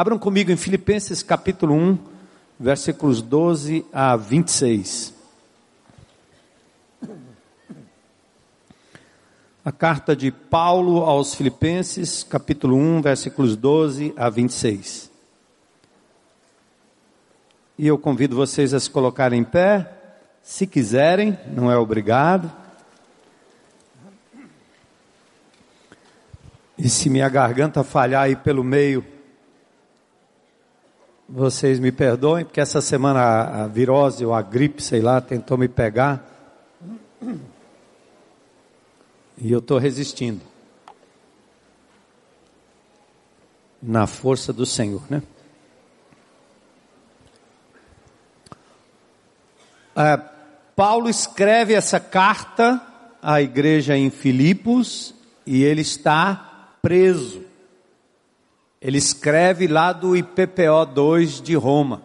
Abram comigo em Filipenses capítulo 1, versículos 12 a 26. A carta de Paulo aos Filipenses, capítulo 1, versículos 12 a 26. E eu convido vocês a se colocarem em pé, se quiserem, não é obrigado. E se minha garganta falhar aí pelo meio, vocês me perdoem, porque essa semana a, a virose ou a gripe, sei lá, tentou me pegar. E eu estou resistindo. Na força do Senhor, né? É, Paulo escreve essa carta à igreja em Filipos e ele está preso. Ele escreve lá do IPPO 2 de Roma.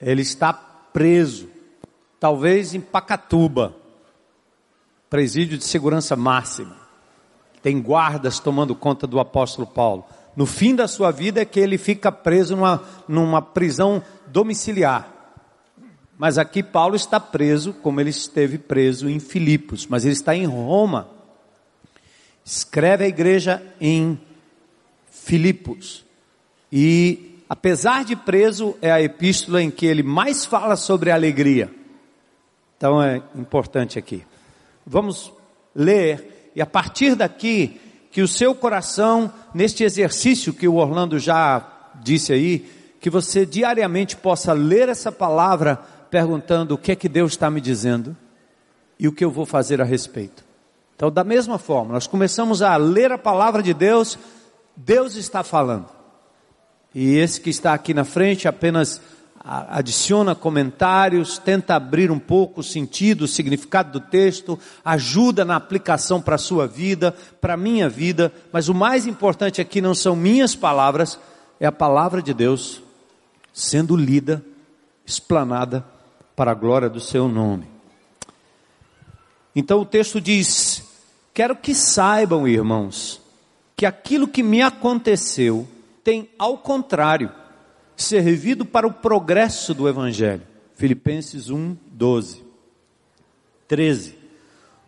Ele está preso, talvez em Pacatuba, presídio de segurança máxima. Tem guardas tomando conta do apóstolo Paulo. No fim da sua vida é que ele fica preso numa, numa prisão domiciliar. Mas aqui Paulo está preso, como ele esteve preso em Filipos, mas ele está em Roma escreve a igreja em Filipos. E, apesar de preso, é a epístola em que ele mais fala sobre alegria. Então é importante aqui. Vamos ler, e a partir daqui, que o seu coração, neste exercício que o Orlando já disse aí, que você diariamente possa ler essa palavra perguntando o que é que Deus está me dizendo e o que eu vou fazer a respeito. Então, da mesma forma, nós começamos a ler a palavra de Deus, Deus está falando. E esse que está aqui na frente apenas adiciona comentários, tenta abrir um pouco o sentido, o significado do texto, ajuda na aplicação para a sua vida, para a minha vida, mas o mais importante aqui não são minhas palavras, é a palavra de Deus sendo lida, explanada para a glória do seu nome. Então o texto diz: Quero que saibam, irmãos, que aquilo que me aconteceu tem, ao contrário, servido para o progresso do Evangelho. Filipenses 1, 12. 13.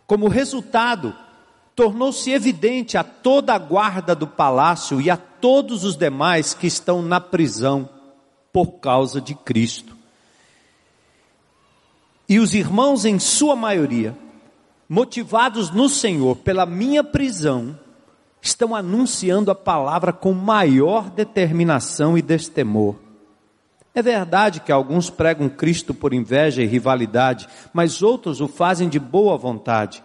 Como resultado, tornou-se evidente a toda a guarda do palácio e a todos os demais que estão na prisão por causa de Cristo. E os irmãos, em sua maioria, motivados no Senhor pela minha prisão, estão anunciando a palavra com maior determinação e destemor. É verdade que alguns pregam Cristo por inveja e rivalidade, mas outros o fazem de boa vontade.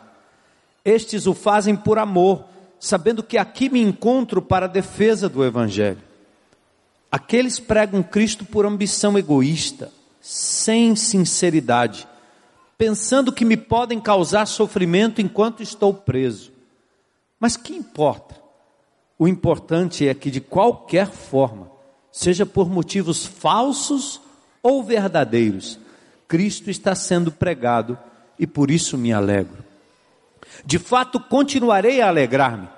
Estes o fazem por amor, sabendo que aqui me encontro para a defesa do Evangelho. Aqueles pregam Cristo por ambição egoísta, sem sinceridade pensando que me podem causar sofrimento enquanto estou preso. Mas que importa? O importante é que, de qualquer forma, seja por motivos falsos ou verdadeiros, Cristo está sendo pregado e por isso me alegro. De fato, continuarei a alegrar-me,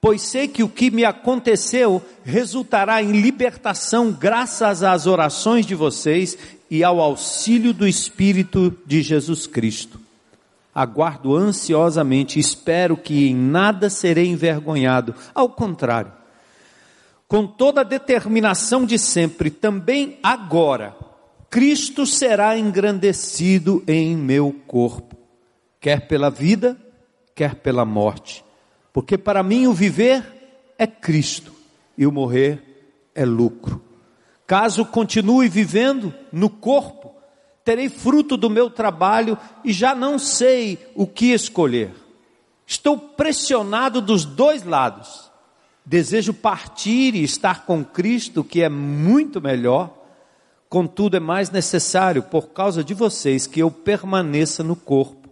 pois sei que o que me aconteceu resultará em libertação graças às orações de vocês e ao auxílio do Espírito de Jesus Cristo. Aguardo ansiosamente, espero que em nada serei envergonhado, ao contrário, com toda a determinação de sempre, também agora, Cristo será engrandecido em meu corpo, quer pela vida, quer pela morte, porque para mim o viver é Cristo e o morrer é lucro. Caso continue vivendo no corpo, terei fruto do meu trabalho e já não sei o que escolher. Estou pressionado dos dois lados. Desejo partir e estar com Cristo, que é muito melhor. Contudo, é mais necessário, por causa de vocês, que eu permaneça no corpo.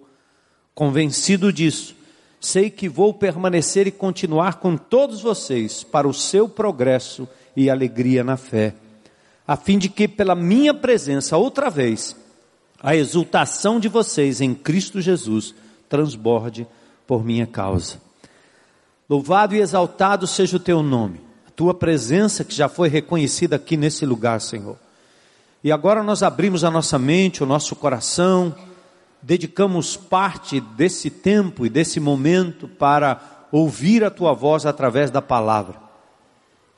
Convencido disso, sei que vou permanecer e continuar com todos vocês para o seu progresso e alegria na fé a fim de que pela minha presença outra vez a exultação de vocês em Cristo Jesus transborde por minha causa. Louvado e exaltado seja o teu nome tua presença que já foi reconhecida aqui nesse lugar, Senhor. E agora nós abrimos a nossa mente, o nosso coração, dedicamos parte desse tempo e desse momento para ouvir a tua voz através da palavra.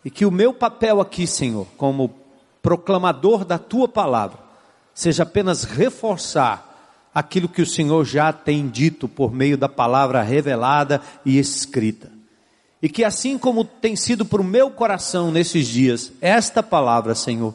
E que o meu papel aqui, Senhor, como proclamador da tua palavra, seja apenas reforçar aquilo que o Senhor já tem dito por meio da palavra revelada e escrita. E que assim como tem sido para o meu coração nesses dias, esta palavra, Senhor,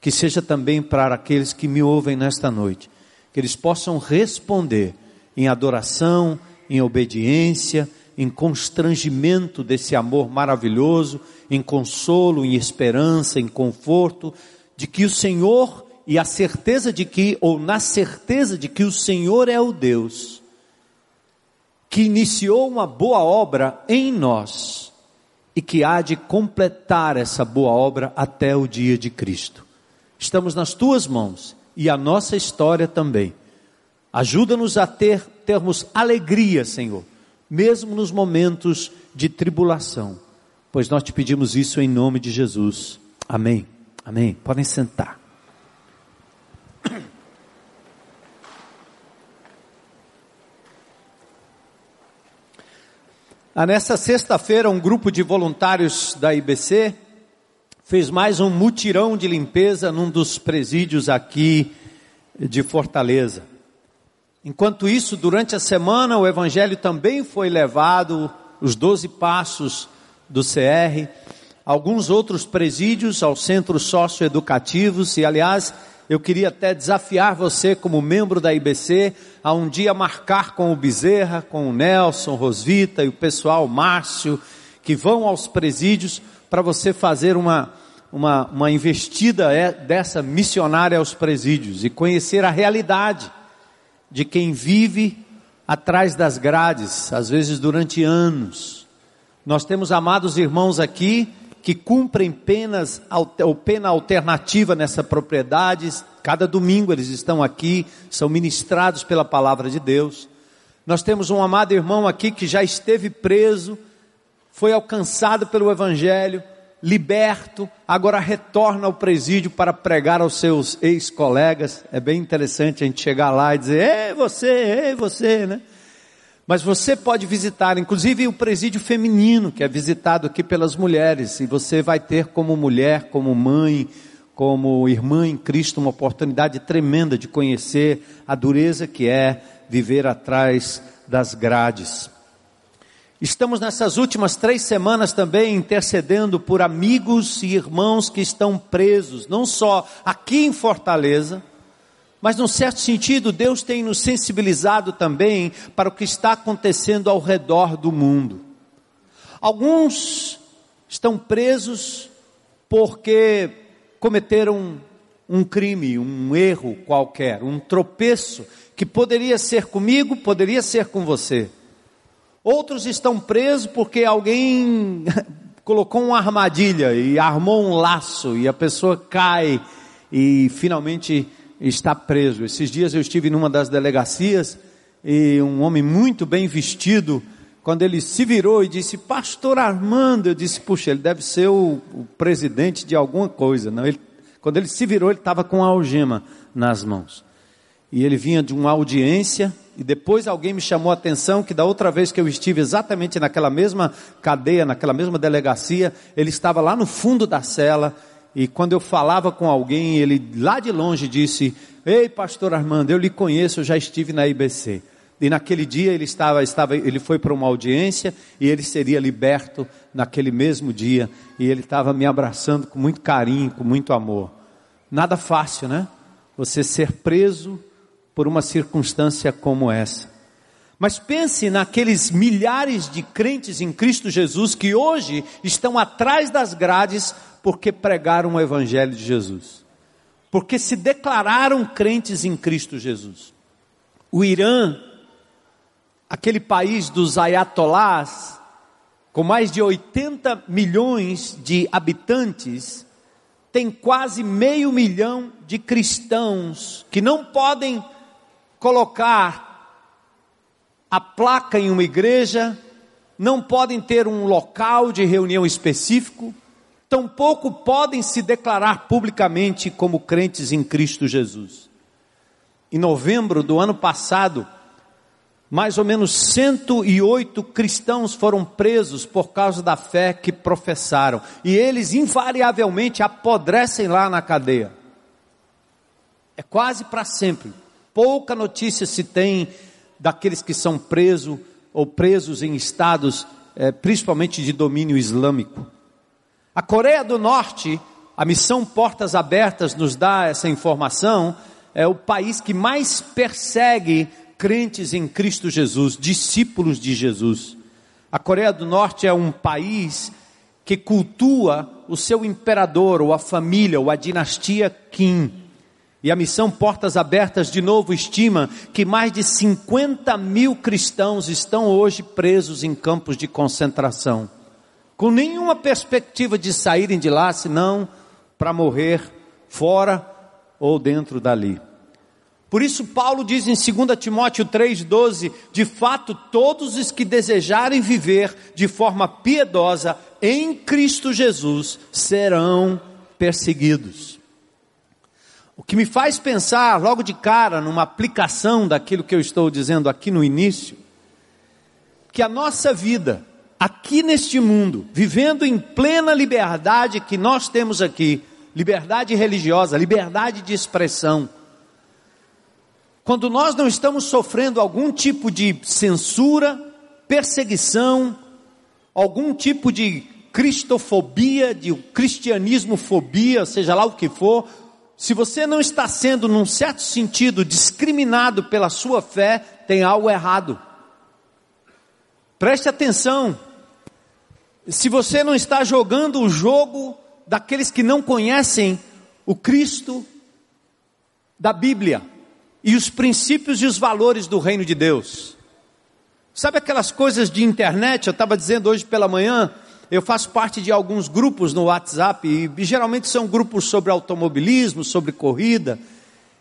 que seja também para aqueles que me ouvem nesta noite, que eles possam responder em adoração, em obediência, em constrangimento desse amor maravilhoso, em consolo, em esperança, em conforto, de que o Senhor e a certeza de que, ou na certeza de que o Senhor é o Deus que iniciou uma boa obra em nós e que há de completar essa boa obra até o dia de Cristo. Estamos nas tuas mãos e a nossa história também. Ajuda-nos a ter termos alegria, Senhor, mesmo nos momentos de tribulação, pois nós te pedimos isso em nome de Jesus. Amém. Amém. Podem sentar. Ah, nessa sexta-feira, um grupo de voluntários da IBC fez mais um mutirão de limpeza num dos presídios aqui de Fortaleza. Enquanto isso, durante a semana, o evangelho também foi levado, os doze passos do CR, alguns outros presídios, aos centros socioeducativos, e aliás, eu queria até desafiar você, como membro da IBC, a um dia marcar com o Bezerra, com o Nelson, Rosvita e o pessoal, Márcio, que vão aos presídios para você fazer uma, uma, uma investida é, dessa missionária aos presídios e conhecer a realidade de quem vive atrás das grades, às vezes durante anos. Nós temos amados irmãos aqui que cumprem penas ou pena alternativa nessa propriedade. Cada domingo eles estão aqui, são ministrados pela palavra de Deus. Nós temos um amado irmão aqui que já esteve preso, foi alcançado pelo evangelho, liberto, agora retorna ao presídio para pregar aos seus ex-colegas. É bem interessante a gente chegar lá e dizer: "Ei, você, ei, você", né? Mas você pode visitar, inclusive o presídio feminino, que é visitado aqui pelas mulheres, e você vai ter como mulher, como mãe, como irmã em Cristo, uma oportunidade tremenda de conhecer a dureza que é viver atrás das grades. Estamos nessas últimas três semanas também intercedendo por amigos e irmãos que estão presos, não só aqui em Fortaleza, mas, num certo sentido, Deus tem nos sensibilizado também para o que está acontecendo ao redor do mundo. Alguns estão presos porque cometeram um crime, um erro qualquer, um tropeço que poderia ser comigo, poderia ser com você. Outros estão presos porque alguém colocou uma armadilha e armou um laço e a pessoa cai e finalmente está preso. Esses dias eu estive numa das delegacias e um homem muito bem vestido, quando ele se virou e disse, Pastor Armando, eu disse, puxa, ele deve ser o, o presidente de alguma coisa. Não, ele, quando ele se virou, ele estava com a algema nas mãos. E ele vinha de uma audiência, e depois alguém me chamou a atenção que da outra vez que eu estive exatamente naquela mesma cadeia, naquela mesma delegacia, ele estava lá no fundo da cela, e quando eu falava com alguém, ele lá de longe disse: Ei, pastor Armando, eu lhe conheço, eu já estive na IBC. E naquele dia ele estava, estava, ele foi para uma audiência e ele seria liberto naquele mesmo dia. E ele estava me abraçando com muito carinho, com muito amor. Nada fácil, né? Você ser preso por uma circunstância como essa. Mas pense naqueles milhares de crentes em Cristo Jesus que hoje estão atrás das grades porque pregaram o Evangelho de Jesus, porque se declararam crentes em Cristo Jesus. O Irã, aquele país dos ayatolás, com mais de 80 milhões de habitantes, tem quase meio milhão de cristãos que não podem colocar a placa em uma igreja, não podem ter um local de reunião específico, tampouco podem se declarar publicamente como crentes em Cristo Jesus. Em novembro do ano passado, mais ou menos 108 cristãos foram presos por causa da fé que professaram, e eles invariavelmente apodrecem lá na cadeia. É quase para sempre. Pouca notícia se tem daqueles que são presos ou presos em estados, é, principalmente de domínio islâmico. A Coreia do Norte, a missão Portas Abertas nos dá essa informação, é o país que mais persegue crentes em Cristo Jesus, discípulos de Jesus. A Coreia do Norte é um país que cultua o seu imperador, ou a família, ou a dinastia Kim. E a missão Portas Abertas, de novo, estima que mais de 50 mil cristãos estão hoje presos em campos de concentração com nenhuma perspectiva de saírem de lá, senão para morrer fora ou dentro dali. Por isso, Paulo diz em 2 Timóteo 3,12: de fato, todos os que desejarem viver de forma piedosa em Cristo Jesus serão perseguidos. O que me faz pensar logo de cara numa aplicação daquilo que eu estou dizendo aqui no início, que a nossa vida, aqui neste mundo, vivendo em plena liberdade que nós temos aqui, liberdade religiosa, liberdade de expressão, quando nós não estamos sofrendo algum tipo de censura, perseguição, algum tipo de cristofobia, de cristianismofobia, seja lá o que for, se você não está sendo, num certo sentido, discriminado pela sua fé, tem algo errado. Preste atenção, se você não está jogando o jogo daqueles que não conhecem o Cristo da Bíblia e os princípios e os valores do reino de Deus. Sabe aquelas coisas de internet? Eu estava dizendo hoje pela manhã, eu faço parte de alguns grupos no WhatsApp e geralmente são grupos sobre automobilismo, sobre corrida.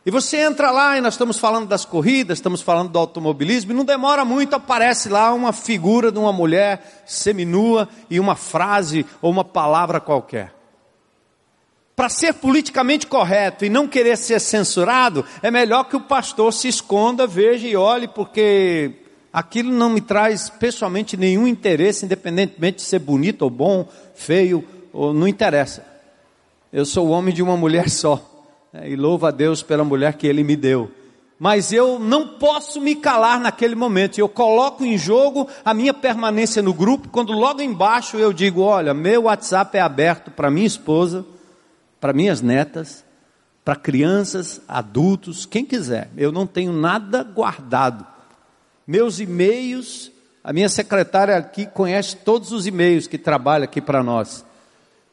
E você entra lá e nós estamos falando das corridas, estamos falando do automobilismo, e não demora muito, aparece lá uma figura de uma mulher seminua e uma frase ou uma palavra qualquer. Para ser politicamente correto e não querer ser censurado, é melhor que o pastor se esconda, veja e olhe, porque aquilo não me traz pessoalmente nenhum interesse, independentemente de ser bonito ou bom, feio, ou não interessa. Eu sou o homem de uma mulher só. É, e louvo a Deus pela mulher que Ele me deu. Mas eu não posso me calar naquele momento. Eu coloco em jogo a minha permanência no grupo, quando logo embaixo eu digo: olha, meu WhatsApp é aberto para minha esposa, para minhas netas, para crianças, adultos, quem quiser. Eu não tenho nada guardado. Meus e-mails, a minha secretária aqui conhece todos os e-mails que trabalha aqui para nós.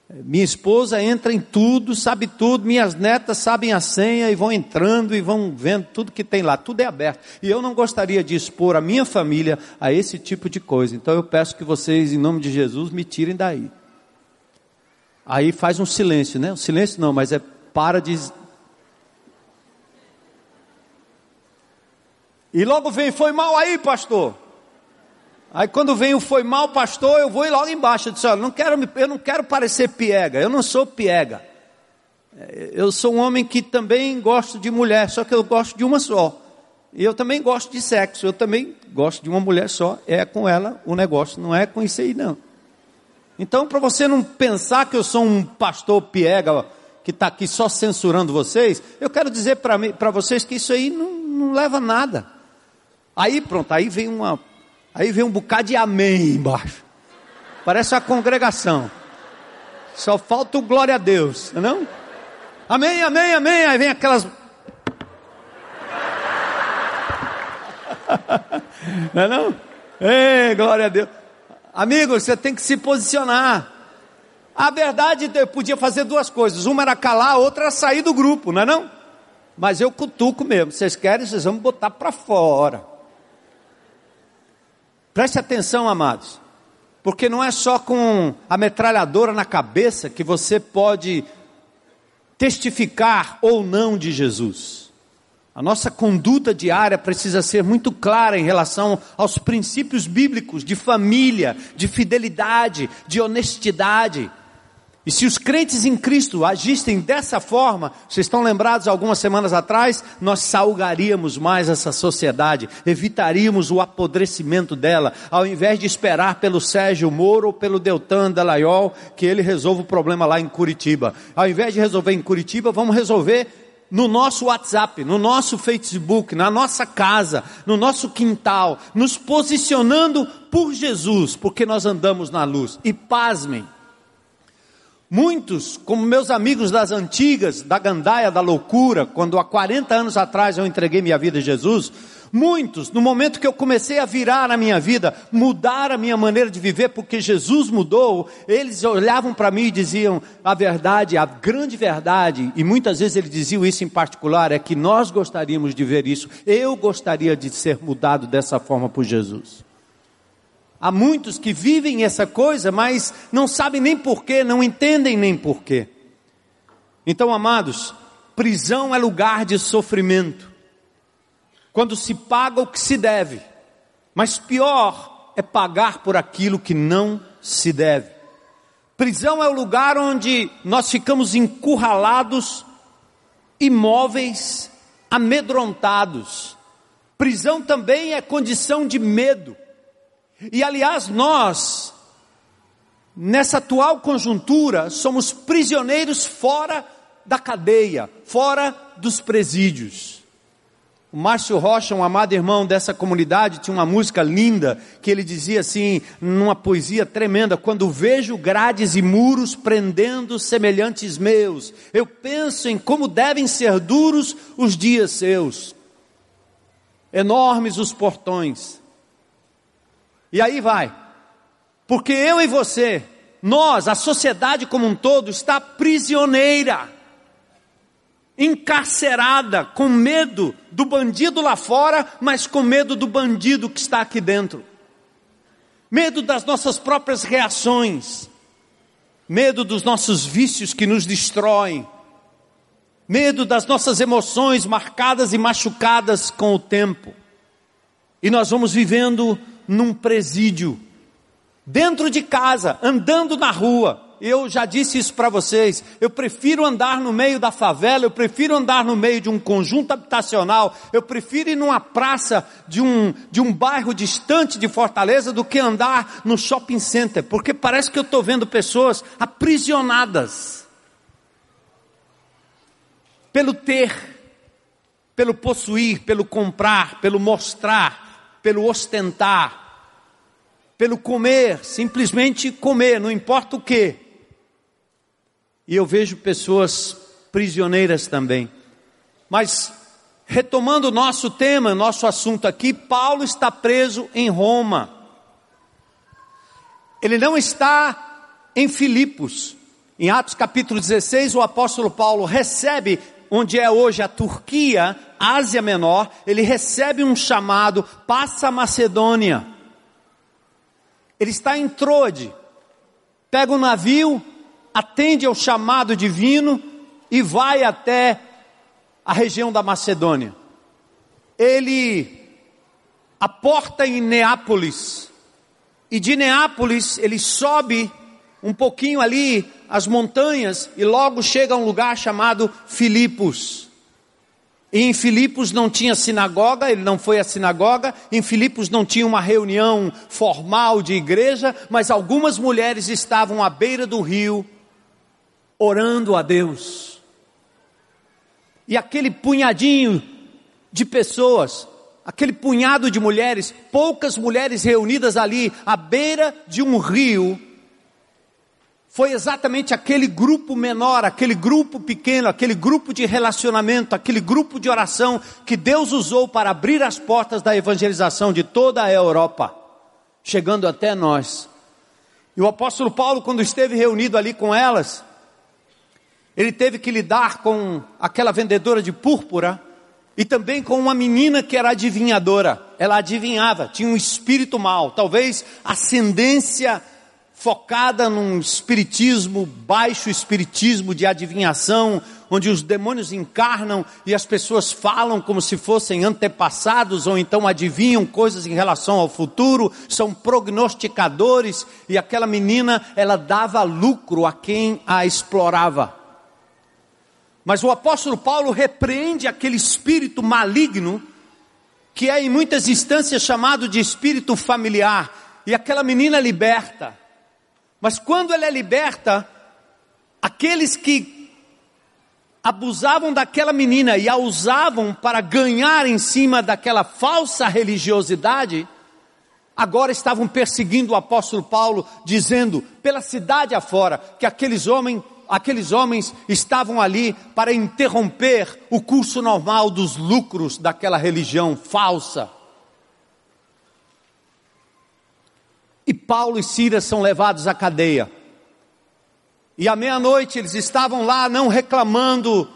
Minha esposa entra em tudo, sabe tudo, minhas netas sabem a senha e vão entrando e vão vendo tudo que tem lá, tudo é aberto. E eu não gostaria de expor a minha família a esse tipo de coisa. Então eu peço que vocês, em nome de Jesus, me tirem daí. Aí faz um silêncio, né? Um silêncio não, mas é para de. E logo vem, foi mal aí, pastor. Aí quando vem o foi mal, pastor, eu vou ir logo embaixo. Eu disse, olha, não quero, eu não quero parecer piega, eu não sou piega. É, eu sou um homem que também gosto de mulher, só que eu gosto de uma só. E eu também gosto de sexo, eu também gosto de uma mulher só. É com ela o negócio, não é com isso aí não. Então, para você não pensar que eu sou um pastor piega que está aqui só censurando vocês, eu quero dizer para vocês que isso aí não, não leva a nada. Aí pronto, aí vem uma Aí vem um bocado de amém embaixo. Parece uma congregação. Só falta o glória a Deus, não? É amém, amém, amém. Aí vem aquelas. não é não? Ei, glória a Deus. Amigo, você tem que se posicionar. A verdade, eu podia fazer duas coisas. Uma era calar, a outra era sair do grupo, não é não? Mas eu cutuco mesmo. Vocês querem, vocês vão botar para fora. Preste atenção, amados, porque não é só com a metralhadora na cabeça que você pode testificar ou não de Jesus. A nossa conduta diária precisa ser muito clara em relação aos princípios bíblicos de família, de fidelidade, de honestidade. E se os crentes em Cristo agissem dessa forma, vocês estão lembrados algumas semanas atrás, nós salgaríamos mais essa sociedade, evitaríamos o apodrecimento dela, ao invés de esperar pelo Sérgio Moro ou pelo Deltan Dallagnol que ele resolva o problema lá em Curitiba. Ao invés de resolver em Curitiba, vamos resolver no nosso WhatsApp, no nosso Facebook, na nossa casa, no nosso quintal, nos posicionando por Jesus, porque nós andamos na luz. E pasmem, Muitos, como meus amigos das antigas, da gandaia da loucura, quando há 40 anos atrás eu entreguei minha vida a Jesus, muitos, no momento que eu comecei a virar a minha vida, mudar a minha maneira de viver, porque Jesus mudou, eles olhavam para mim e diziam: a verdade, a grande verdade, e muitas vezes eles diziam isso em particular, é que nós gostaríamos de ver isso, eu gostaria de ser mudado dessa forma por Jesus. Há muitos que vivem essa coisa, mas não sabem nem porquê, não entendem nem porquê. Então, amados, prisão é lugar de sofrimento. Quando se paga o que se deve, mas pior é pagar por aquilo que não se deve. Prisão é o lugar onde nós ficamos encurralados, imóveis, amedrontados. Prisão também é condição de medo. E aliás, nós, nessa atual conjuntura, somos prisioneiros fora da cadeia, fora dos presídios. O Márcio Rocha, um amado irmão dessa comunidade, tinha uma música linda que ele dizia assim, numa poesia tremenda: Quando vejo grades e muros prendendo semelhantes meus, eu penso em como devem ser duros os dias seus. Enormes os portões, e aí vai. Porque eu e você, nós, a sociedade como um todo, está prisioneira, encarcerada, com medo do bandido lá fora, mas com medo do bandido que está aqui dentro. Medo das nossas próprias reações, medo dos nossos vícios que nos destroem, medo das nossas emoções marcadas e machucadas com o tempo. E nós vamos vivendo num presídio, dentro de casa, andando na rua. Eu já disse isso para vocês. Eu prefiro andar no meio da favela, eu prefiro andar no meio de um conjunto habitacional, eu prefiro ir numa praça de um, de um bairro distante de Fortaleza do que andar no shopping center, porque parece que eu estou vendo pessoas aprisionadas pelo ter, pelo possuir, pelo comprar, pelo mostrar, pelo ostentar, pelo comer, simplesmente comer, não importa o que. E eu vejo pessoas prisioneiras também. Mas, retomando o nosso tema, nosso assunto aqui, Paulo está preso em Roma. Ele não está em Filipos. Em Atos capítulo 16, o apóstolo Paulo recebe onde é hoje a Turquia, Ásia Menor, ele recebe um chamado, passa a Macedônia. Ele está em Trode, pega um navio, atende ao chamado divino e vai até a região da Macedônia. Ele aporta em Neápolis, e de Neápolis ele sobe um pouquinho ali as montanhas e logo chega a um lugar chamado Filipos. E em Filipos não tinha sinagoga, ele não foi à sinagoga. Em Filipos não tinha uma reunião formal de igreja, mas algumas mulheres estavam à beira do rio, orando a Deus. E aquele punhadinho de pessoas, aquele punhado de mulheres, poucas mulheres reunidas ali à beira de um rio, foi exatamente aquele grupo menor, aquele grupo pequeno, aquele grupo de relacionamento, aquele grupo de oração que Deus usou para abrir as portas da evangelização de toda a Europa, chegando até nós. E o apóstolo Paulo, quando esteve reunido ali com elas, ele teve que lidar com aquela vendedora de púrpura e também com uma menina que era adivinhadora. Ela adivinhava, tinha um espírito mal, talvez ascendência focada num espiritismo, baixo espiritismo de adivinhação, onde os demônios encarnam e as pessoas falam como se fossem antepassados ou então adivinham coisas em relação ao futuro, são prognosticadores e aquela menina, ela dava lucro a quem a explorava. Mas o apóstolo Paulo repreende aquele espírito maligno que é em muitas instâncias chamado de espírito familiar, e aquela menina liberta. Mas quando ela é liberta, aqueles que abusavam daquela menina e a usavam para ganhar em cima daquela falsa religiosidade, agora estavam perseguindo o apóstolo Paulo, dizendo pela cidade afora que aqueles homens, aqueles homens estavam ali para interromper o curso normal dos lucros daquela religião falsa. E Paulo e Silas são levados à cadeia. E à meia-noite eles estavam lá não reclamando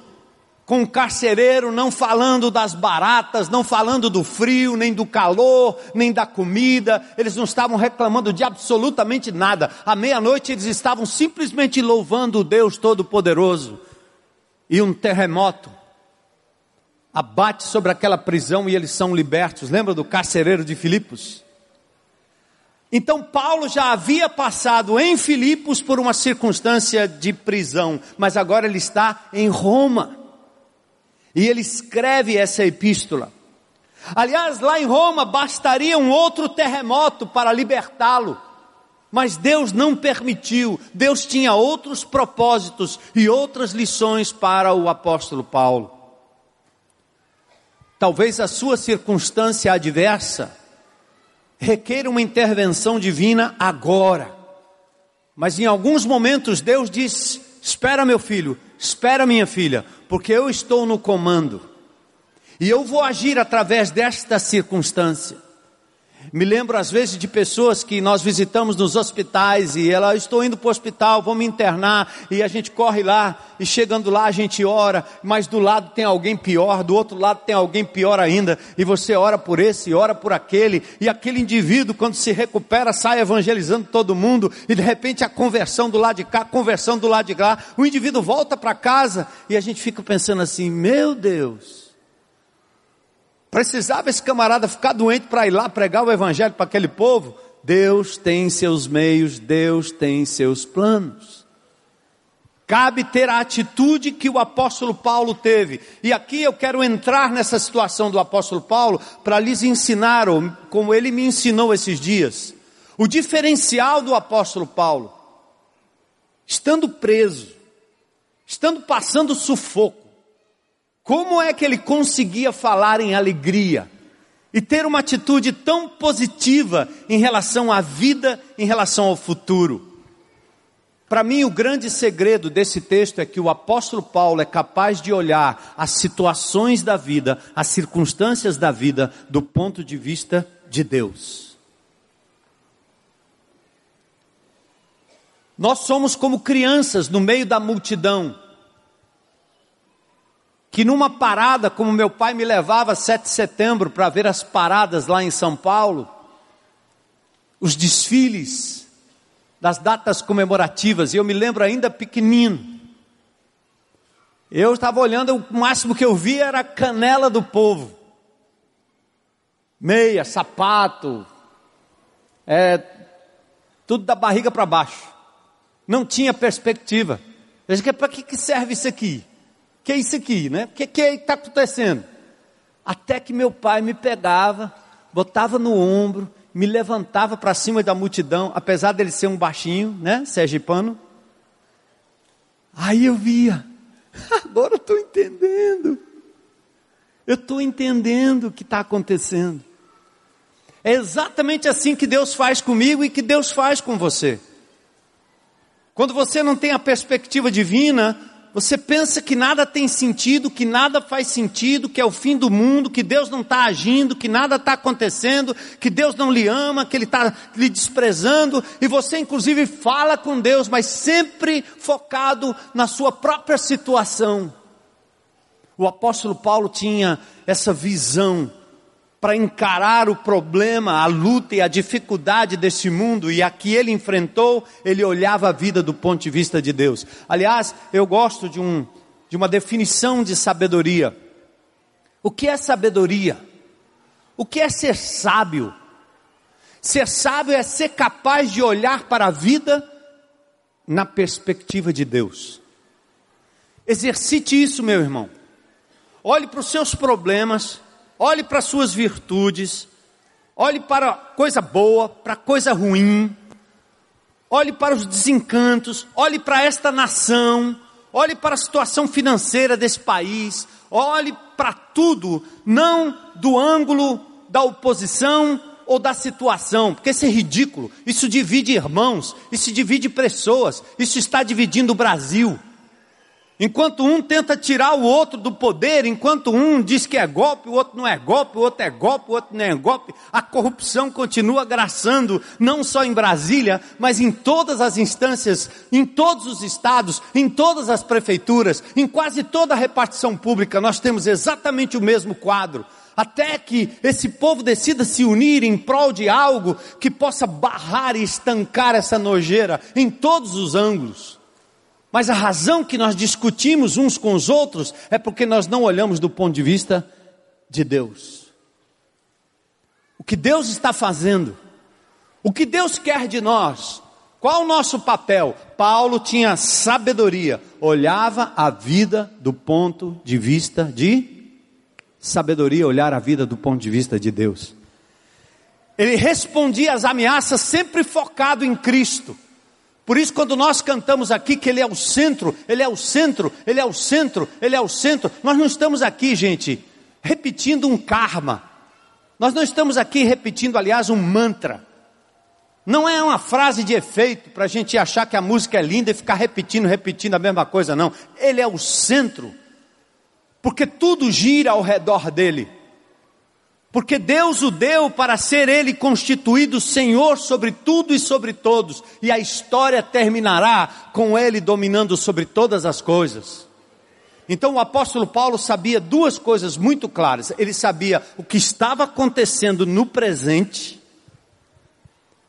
com o carcereiro, não falando das baratas, não falando do frio, nem do calor, nem da comida, eles não estavam reclamando de absolutamente nada. À meia-noite eles estavam simplesmente louvando o Deus Todo-Poderoso. E um terremoto abate sobre aquela prisão e eles são libertos. Lembra do carcereiro de Filipos? Então Paulo já havia passado em Filipos por uma circunstância de prisão, mas agora ele está em Roma. E ele escreve essa epístola. Aliás, lá em Roma bastaria um outro terremoto para libertá-lo. Mas Deus não permitiu, Deus tinha outros propósitos e outras lições para o apóstolo Paulo. Talvez a sua circunstância adversa requer uma intervenção divina agora. Mas em alguns momentos Deus diz: Espera, meu filho, espera, minha filha, porque eu estou no comando. E eu vou agir através desta circunstância. Me lembro às vezes de pessoas que nós visitamos nos hospitais e ela, estou indo para o hospital, vou me internar. E a gente corre lá e chegando lá a gente ora, mas do lado tem alguém pior, do outro lado tem alguém pior ainda. E você ora por esse, ora por aquele e aquele indivíduo quando se recupera sai evangelizando todo mundo e de repente a conversão do lado de cá, conversão do lado de lá, o indivíduo volta para casa e a gente fica pensando assim, meu Deus, Precisava esse camarada ficar doente para ir lá pregar o evangelho para aquele povo? Deus tem seus meios, Deus tem seus planos. Cabe ter a atitude que o apóstolo Paulo teve. E aqui eu quero entrar nessa situação do apóstolo Paulo para lhes ensinar, como ele me ensinou esses dias, o diferencial do apóstolo Paulo. Estando preso, estando passando sufoco, como é que ele conseguia falar em alegria e ter uma atitude tão positiva em relação à vida, em relação ao futuro? Para mim, o grande segredo desse texto é que o apóstolo Paulo é capaz de olhar as situações da vida, as circunstâncias da vida, do ponto de vista de Deus. Nós somos como crianças no meio da multidão que numa parada, como meu pai me levava 7 de setembro para ver as paradas lá em São Paulo, os desfiles das datas comemorativas, e eu me lembro ainda pequenino. Eu estava olhando, o máximo que eu via era a canela do povo. Meia, sapato, é, tudo da barriga para baixo. Não tinha perspectiva. Eu disse, para que serve isso aqui? Que é isso aqui, né? O que, que está acontecendo? Até que meu pai me pegava, botava no ombro, me levantava para cima da multidão, apesar dele ser um baixinho, né? Sergipano. Aí eu via, agora eu estou entendendo. Eu estou entendendo o que está acontecendo. É exatamente assim que Deus faz comigo e que Deus faz com você. Quando você não tem a perspectiva divina, você pensa que nada tem sentido, que nada faz sentido, que é o fim do mundo, que Deus não está agindo, que nada está acontecendo, que Deus não lhe ama, que Ele está lhe desprezando, e você inclusive fala com Deus, mas sempre focado na sua própria situação. O apóstolo Paulo tinha essa visão para encarar o problema, a luta e a dificuldade desse mundo, e a que ele enfrentou, ele olhava a vida do ponto de vista de Deus. Aliás, eu gosto de, um, de uma definição de sabedoria. O que é sabedoria? O que é ser sábio? Ser sábio é ser capaz de olhar para a vida na perspectiva de Deus. Exercite isso, meu irmão. Olhe para os seus problemas, olhe para as suas virtudes, olhe para coisa boa, para coisa ruim, olhe para os desencantos, olhe para esta nação, olhe para a situação financeira desse país, olhe para tudo, não do ângulo da oposição ou da situação, porque isso é ridículo, isso divide irmãos, isso divide pessoas, isso está dividindo o Brasil. Enquanto um tenta tirar o outro do poder, enquanto um diz que é golpe, o outro não é golpe, o outro é golpe, o outro não é golpe, a corrupção continua graçando, não só em Brasília, mas em todas as instâncias, em todos os estados, em todas as prefeituras, em quase toda a repartição pública, nós temos exatamente o mesmo quadro. Até que esse povo decida se unir em prol de algo que possa barrar e estancar essa nojeira em todos os ângulos. Mas a razão que nós discutimos uns com os outros é porque nós não olhamos do ponto de vista de Deus. O que Deus está fazendo, o que Deus quer de nós, qual o nosso papel? Paulo tinha sabedoria, olhava a vida do ponto de vista de sabedoria, olhar a vida do ponto de vista de Deus. Ele respondia às ameaças sempre focado em Cristo. Por isso, quando nós cantamos aqui que Ele é o centro, Ele é o centro, Ele é o centro, Ele é o centro, nós não estamos aqui, gente, repetindo um karma. Nós não estamos aqui repetindo, aliás, um mantra. Não é uma frase de efeito para a gente achar que a música é linda e ficar repetindo, repetindo a mesma coisa, não. Ele é o centro, porque tudo gira ao redor dele. Porque Deus o deu para ser ele constituído Senhor sobre tudo e sobre todos, e a história terminará com ele dominando sobre todas as coisas. Então o apóstolo Paulo sabia duas coisas muito claras. Ele sabia o que estava acontecendo no presente.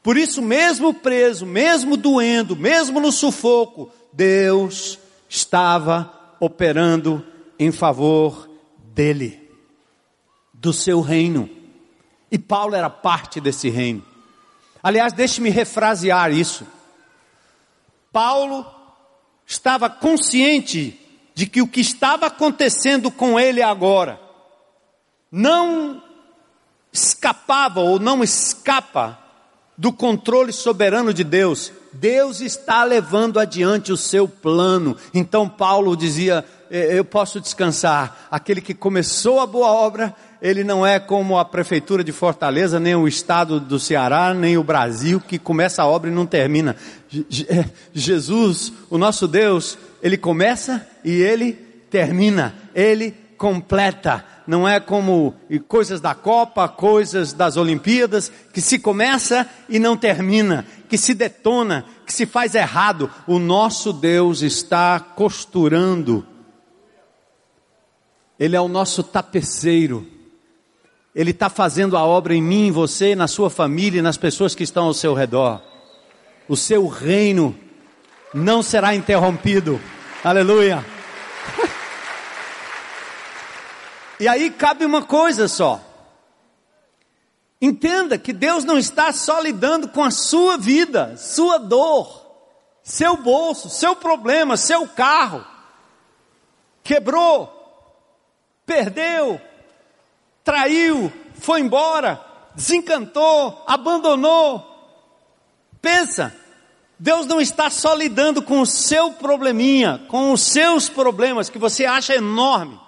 Por isso, mesmo preso, mesmo doendo, mesmo no sufoco, Deus estava operando em favor dele do seu reino. E Paulo era parte desse reino. Aliás, deixe-me refrasear isso. Paulo estava consciente de que o que estava acontecendo com ele agora não escapava ou não escapa do controle soberano de Deus. Deus está levando adiante o seu plano. Então Paulo dizia: Eu posso descansar. Aquele que começou a boa obra, ele não é como a prefeitura de Fortaleza, nem o estado do Ceará, nem o Brasil, que começa a obra e não termina. É, Jesus, o nosso Deus, ele começa e ele termina, ele completa. Não é como coisas da Copa, coisas das Olimpíadas, que se começa e não termina, que se detona, que se faz errado. O nosso Deus está costurando. Ele é o nosso tapeceiro ele está fazendo a obra em mim, em você, na sua família e nas pessoas que estão ao seu redor. O seu reino não será interrompido. Aleluia. e aí cabe uma coisa só. Entenda que Deus não está só lidando com a sua vida, sua dor, seu bolso, seu problema, seu carro. Quebrou, perdeu, traiu, foi embora, desencantou, abandonou. Pensa, Deus não está só lidando com o seu probleminha, com os seus problemas que você acha enorme.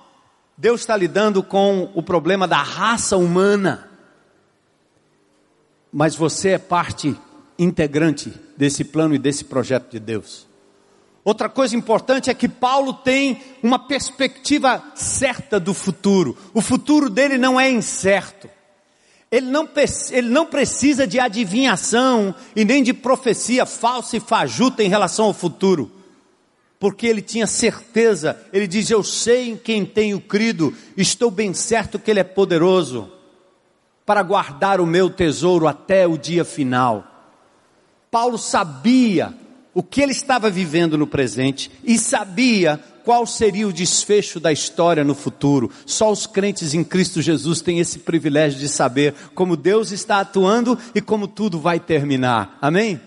Deus está lidando com o problema da raça humana. Mas você é parte integrante desse plano e desse projeto de Deus. Outra coisa importante é que Paulo tem uma perspectiva certa do futuro. O futuro dele não é incerto. Ele não, ele não precisa de adivinhação e nem de profecia falsa e fajuta em relação ao futuro. Porque ele tinha certeza, ele diz: Eu sei em quem tenho crido, estou bem certo que ele é poderoso. para guardar o meu tesouro até o dia final. Paulo sabia o que ele estava vivendo no presente e sabia qual seria o desfecho da história no futuro. Só os crentes em Cristo Jesus têm esse privilégio de saber como Deus está atuando e como tudo vai terminar. Amém?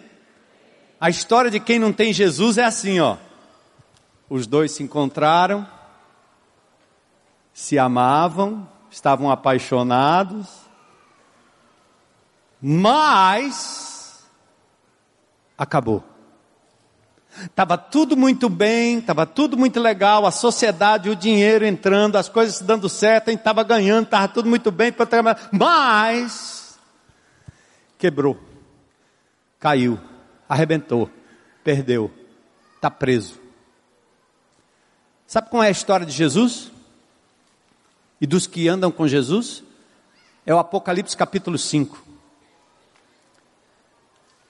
A história de quem não tem Jesus é assim, ó. Os dois se encontraram, se amavam, estavam apaixonados, mas acabou. Estava tudo muito bem, estava tudo muito legal, a sociedade, o dinheiro entrando, as coisas dando certo, a gente estava ganhando, estava tudo muito bem, mas quebrou, caiu, arrebentou, perdeu, está preso. Sabe qual é a história de Jesus? E dos que andam com Jesus? É o Apocalipse capítulo 5.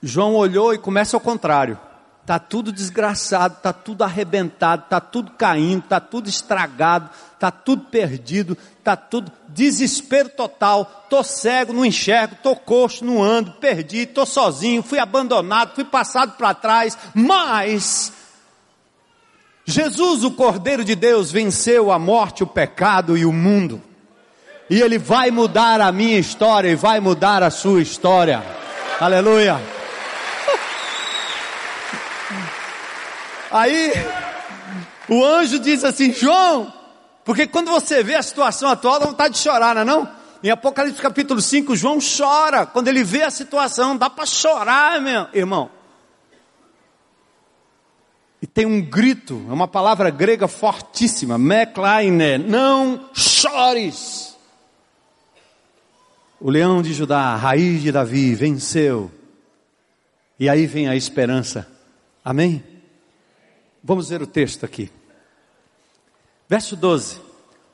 João olhou e começa ao contrário. Está tudo desgraçado, está tudo arrebentado, está tudo caindo, está tudo estragado, está tudo perdido, está tudo desespero total. Estou cego, não enxergo, estou coxo, não ando, perdi, estou sozinho, fui abandonado, fui passado para trás. Mas Jesus, o Cordeiro de Deus, venceu a morte, o pecado e o mundo. E Ele vai mudar a minha história e vai mudar a sua história. Aleluia. Aí o anjo diz assim: João, porque quando você vê a situação atual, dá vontade de chorar, não é? Não? Em Apocalipse capítulo 5, João chora quando ele vê a situação, dá para chorar, meu irmão. E tem um grito, é uma palavra grega fortíssima, meklaine, não chores. O leão de Judá, raiz de Davi, venceu. E aí vem a esperança. Amém? Vamos ver o texto aqui. Verso 12.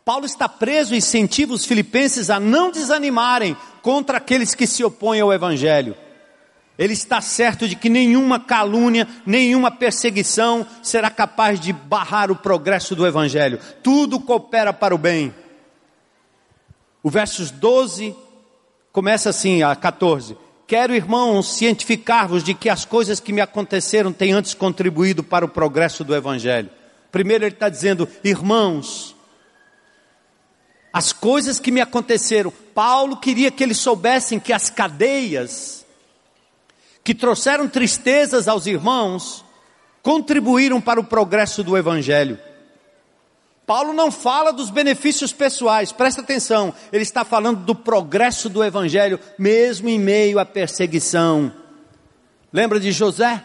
Paulo está preso e incentiva os filipenses a não desanimarem contra aqueles que se opõem ao evangelho. Ele está certo de que nenhuma calúnia, nenhuma perseguição será capaz de barrar o progresso do evangelho. Tudo coopera para o bem. O versos 12 começa assim, a 14. Quero, irmãos, cientificar-vos de que as coisas que me aconteceram têm antes contribuído para o progresso do Evangelho. Primeiro, ele está dizendo, irmãos, as coisas que me aconteceram, Paulo queria que eles soubessem que as cadeias que trouxeram tristezas aos irmãos contribuíram para o progresso do Evangelho. Paulo não fala dos benefícios pessoais, presta atenção, ele está falando do progresso do Evangelho, mesmo em meio à perseguição. Lembra de José?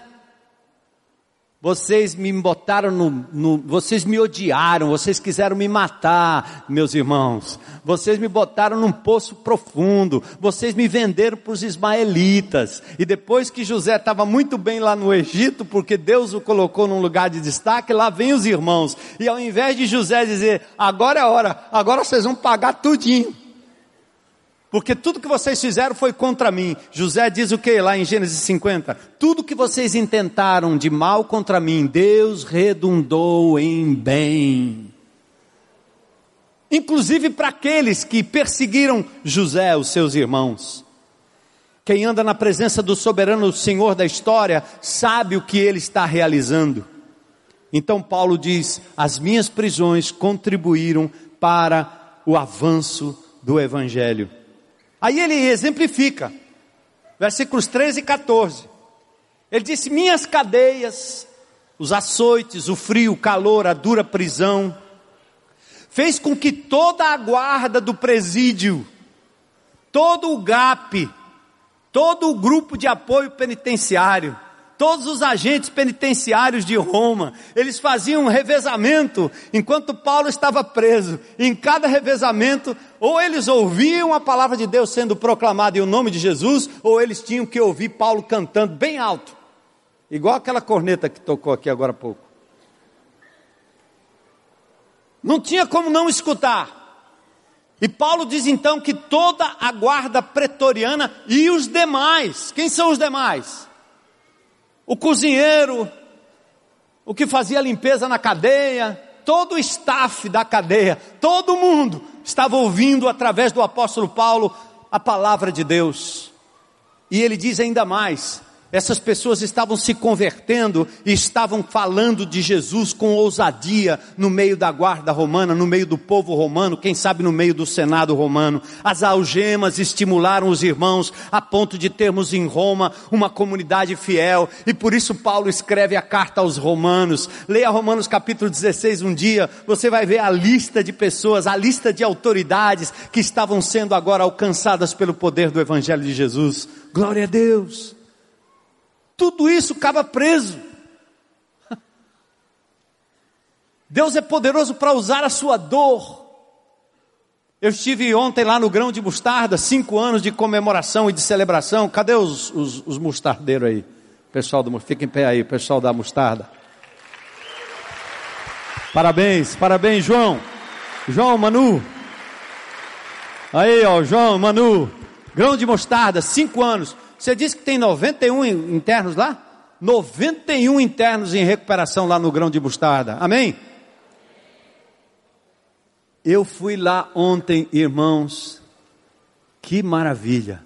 Vocês me botaram no, no, vocês me odiaram, vocês quiseram me matar, meus irmãos. Vocês me botaram num poço profundo, vocês me venderam para os ismaelitas. E depois que José estava muito bem lá no Egito, porque Deus o colocou num lugar de destaque, lá vem os irmãos. E ao invés de José dizer, agora é a hora, agora vocês vão pagar tudinho porque tudo que vocês fizeram foi contra mim. José diz o que lá em Gênesis 50? Tudo que vocês intentaram de mal contra mim, Deus redundou em bem. Inclusive para aqueles que perseguiram José, os seus irmãos. Quem anda na presença do soberano Senhor da história, sabe o que ele está realizando. Então Paulo diz: as minhas prisões contribuíram para o avanço do Evangelho. Aí ele exemplifica, versículos 13 e 14. Ele disse: Minhas cadeias, os açoites, o frio, o calor, a dura prisão, fez com que toda a guarda do presídio, todo o GAP, todo o grupo de apoio penitenciário, todos os agentes penitenciários de Roma, eles faziam um revezamento enquanto Paulo estava preso. em cada revezamento, ou eles ouviam a palavra de Deus sendo proclamada em o nome de Jesus, ou eles tinham que ouvir Paulo cantando bem alto, igual aquela corneta que tocou aqui agora há pouco. Não tinha como não escutar. E Paulo diz então que toda a guarda pretoriana e os demais, quem são os demais? O cozinheiro, o que fazia limpeza na cadeia, todo o staff da cadeia, todo mundo estava ouvindo através do apóstolo Paulo a palavra de Deus. E ele diz ainda mais: essas pessoas estavam se convertendo e estavam falando de Jesus com ousadia no meio da guarda romana, no meio do povo romano, quem sabe no meio do Senado romano. As algemas estimularam os irmãos a ponto de termos em Roma uma comunidade fiel. E por isso Paulo escreve a carta aos romanos. Leia Romanos capítulo 16 um dia, você vai ver a lista de pessoas, a lista de autoridades que estavam sendo agora alcançadas pelo poder do Evangelho de Jesus. Glória a Deus tudo isso acaba preso. Deus é poderoso para usar a sua dor. Eu estive ontem lá no Grão de Mostarda, cinco anos de comemoração e de celebração. Cadê os, os, os mostardeiros aí? Pessoal do fica em pé aí, pessoal da mostarda. Parabéns, parabéns, João. João, Manu. Aí, ó, João, Manu. Grão de mostarda, cinco anos. Você disse que tem 91 internos lá? 91 internos em recuperação lá no grão de mostarda. Amém? Eu fui lá ontem, irmãos. Que maravilha.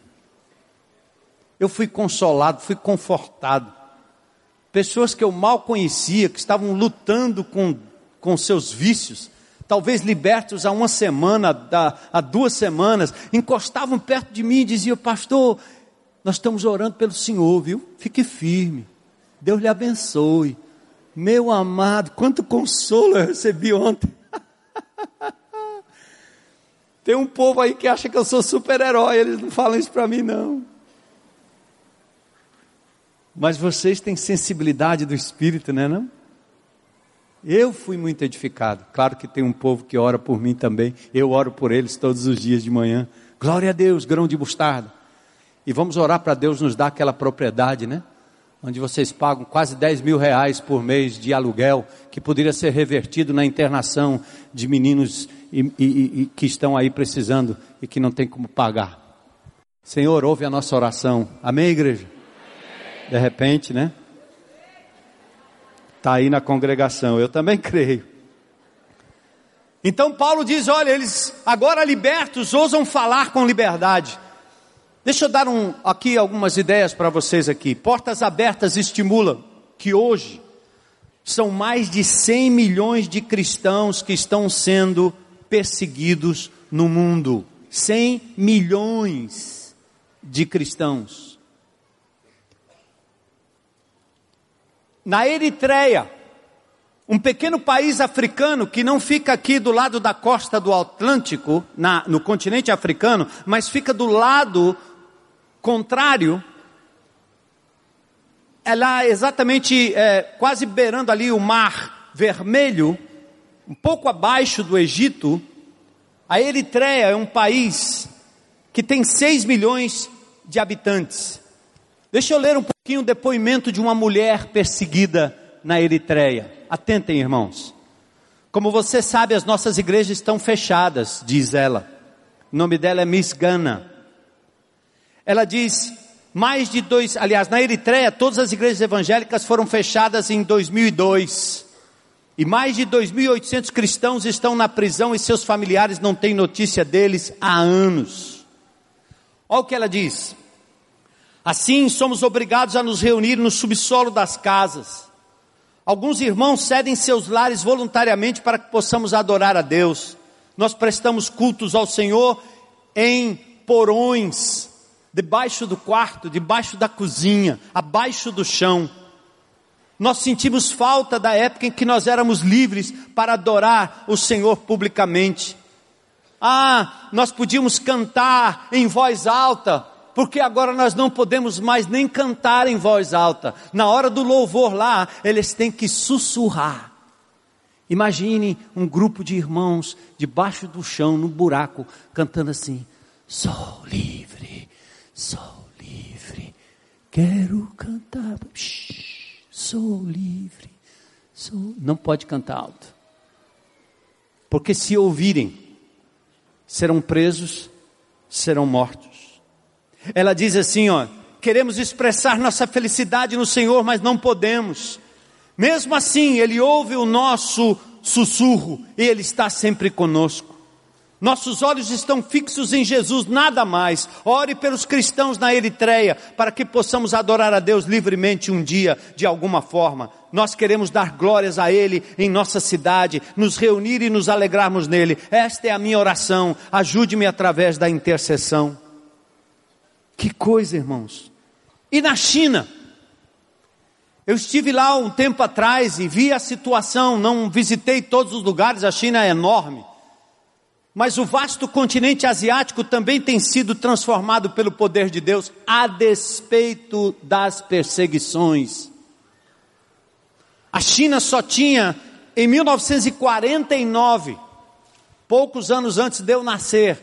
Eu fui consolado, fui confortado. Pessoas que eu mal conhecia, que estavam lutando com, com seus vícios, talvez libertos há uma semana, há duas semanas, encostavam perto de mim e diziam, pastor, nós estamos orando pelo Senhor, viu? Fique firme. Deus lhe abençoe. Meu amado, quanto consolo eu recebi ontem. Tem um povo aí que acha que eu sou super-herói, eles não falam isso para mim, não. Mas vocês têm sensibilidade do Espírito, né? Não? Eu fui muito edificado. Claro que tem um povo que ora por mim também. Eu oro por eles todos os dias de manhã. Glória a Deus, grão de mostarda. E vamos orar para Deus nos dar aquela propriedade, né? Onde vocês pagam quase 10 mil reais por mês de aluguel, que poderia ser revertido na internação de meninos e, e, e, que estão aí precisando e que não tem como pagar. Senhor, ouve a nossa oração. Amém, igreja? De repente, né? Está aí na congregação. Eu também creio. Então Paulo diz: olha, eles agora libertos ousam falar com liberdade. Deixa eu dar um, aqui algumas ideias para vocês aqui. Portas abertas estimula que hoje são mais de 100 milhões de cristãos que estão sendo perseguidos no mundo. 100 milhões de cristãos. Na Eritreia, um pequeno país africano que não fica aqui do lado da costa do Atlântico, na, no continente africano, mas fica do lado contrário, é lá exatamente é, quase beirando ali o mar vermelho, um pouco abaixo do Egito, a Eritreia é um país que tem 6 milhões de habitantes. Deixa eu ler um pouquinho o depoimento de uma mulher perseguida na Eritreia. Atentem, irmãos. Como você sabe, as nossas igrejas estão fechadas, diz ela. O nome dela é Miss Gana. Ela diz, mais de dois, aliás, na Eritreia, todas as igrejas evangélicas foram fechadas em 2002. E mais de 2.800 cristãos estão na prisão e seus familiares não têm notícia deles há anos. Olha o que ela diz. Assim, somos obrigados a nos reunir no subsolo das casas. Alguns irmãos cedem seus lares voluntariamente para que possamos adorar a Deus. Nós prestamos cultos ao Senhor em porões, debaixo do quarto, debaixo da cozinha, abaixo do chão. Nós sentimos falta da época em que nós éramos livres para adorar o Senhor publicamente. Ah, nós podíamos cantar em voz alta, porque agora nós não podemos mais nem cantar em voz alta. Na hora do louvor lá, eles têm que sussurrar. Imagine um grupo de irmãos debaixo do chão, no buraco, cantando assim: Sou livre, Sou livre, quero cantar. Shhh, sou livre, sou. Não pode cantar alto, porque se ouvirem, serão presos, serão mortos. Ela diz assim, ó, queremos expressar nossa felicidade no Senhor, mas não podemos. Mesmo assim, Ele ouve o nosso sussurro e Ele está sempre conosco. Nossos olhos estão fixos em Jesus, nada mais. Ore pelos cristãos na Eritreia, para que possamos adorar a Deus livremente um dia, de alguma forma. Nós queremos dar glórias a Ele em nossa cidade, nos reunir e nos alegrarmos nele. Esta é a minha oração. Ajude-me através da intercessão. Que coisa, irmãos. E na China? Eu estive lá um tempo atrás e vi a situação, não visitei todos os lugares, a China é enorme. Mas o vasto continente asiático também tem sido transformado pelo poder de Deus, a despeito das perseguições. A China só tinha, em 1949, poucos anos antes de eu nascer,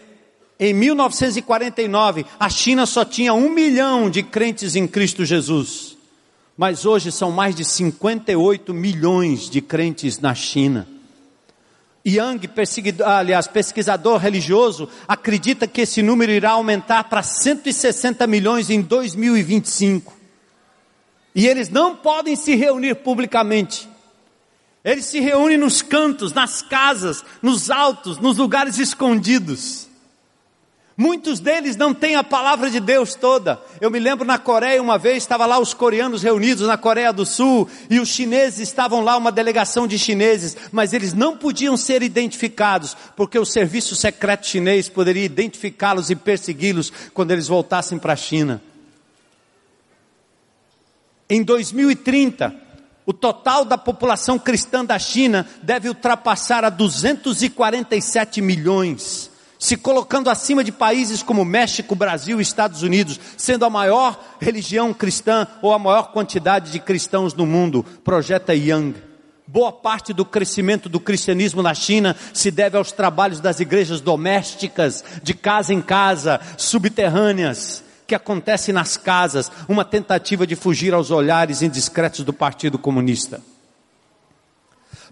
em 1949, a China só tinha um milhão de crentes em Cristo Jesus. Mas hoje são mais de 58 milhões de crentes na China. Young, aliás, pesquisador religioso, acredita que esse número irá aumentar para 160 milhões em 2025. E eles não podem se reunir publicamente. Eles se reúnem nos cantos, nas casas, nos altos, nos lugares escondidos. Muitos deles não têm a palavra de Deus toda. Eu me lembro na Coreia uma vez, estava lá os coreanos reunidos na Coreia do Sul e os chineses estavam lá, uma delegação de chineses, mas eles não podiam ser identificados, porque o serviço secreto chinês poderia identificá-los e persegui-los quando eles voltassem para a China. Em 2030, o total da população cristã da China deve ultrapassar a 247 milhões se colocando acima de países como México, Brasil e Estados Unidos, sendo a maior religião cristã ou a maior quantidade de cristãos no mundo, projeta Young. Boa parte do crescimento do cristianismo na China se deve aos trabalhos das igrejas domésticas, de casa em casa, subterrâneas, que acontecem nas casas, uma tentativa de fugir aos olhares indiscretos do Partido Comunista.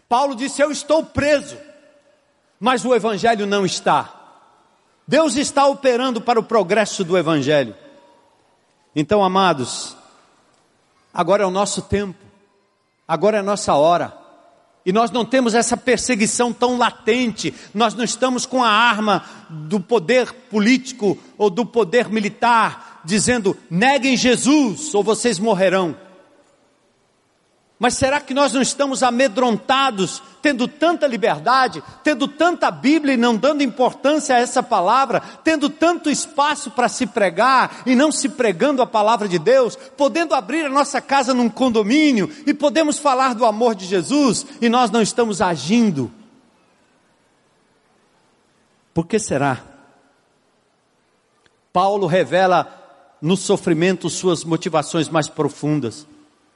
Paulo disse: Eu estou preso, mas o Evangelho não está. Deus está operando para o progresso do Evangelho. Então, amados, agora é o nosso tempo, agora é a nossa hora. E nós não temos essa perseguição tão latente, nós não estamos com a arma do poder político ou do poder militar, dizendo: neguem Jesus ou vocês morrerão. Mas será que nós não estamos amedrontados, tendo tanta liberdade, tendo tanta Bíblia e não dando importância a essa palavra, tendo tanto espaço para se pregar e não se pregando a palavra de Deus, podendo abrir a nossa casa num condomínio e podemos falar do amor de Jesus e nós não estamos agindo? Por que será? Paulo revela no sofrimento suas motivações mais profundas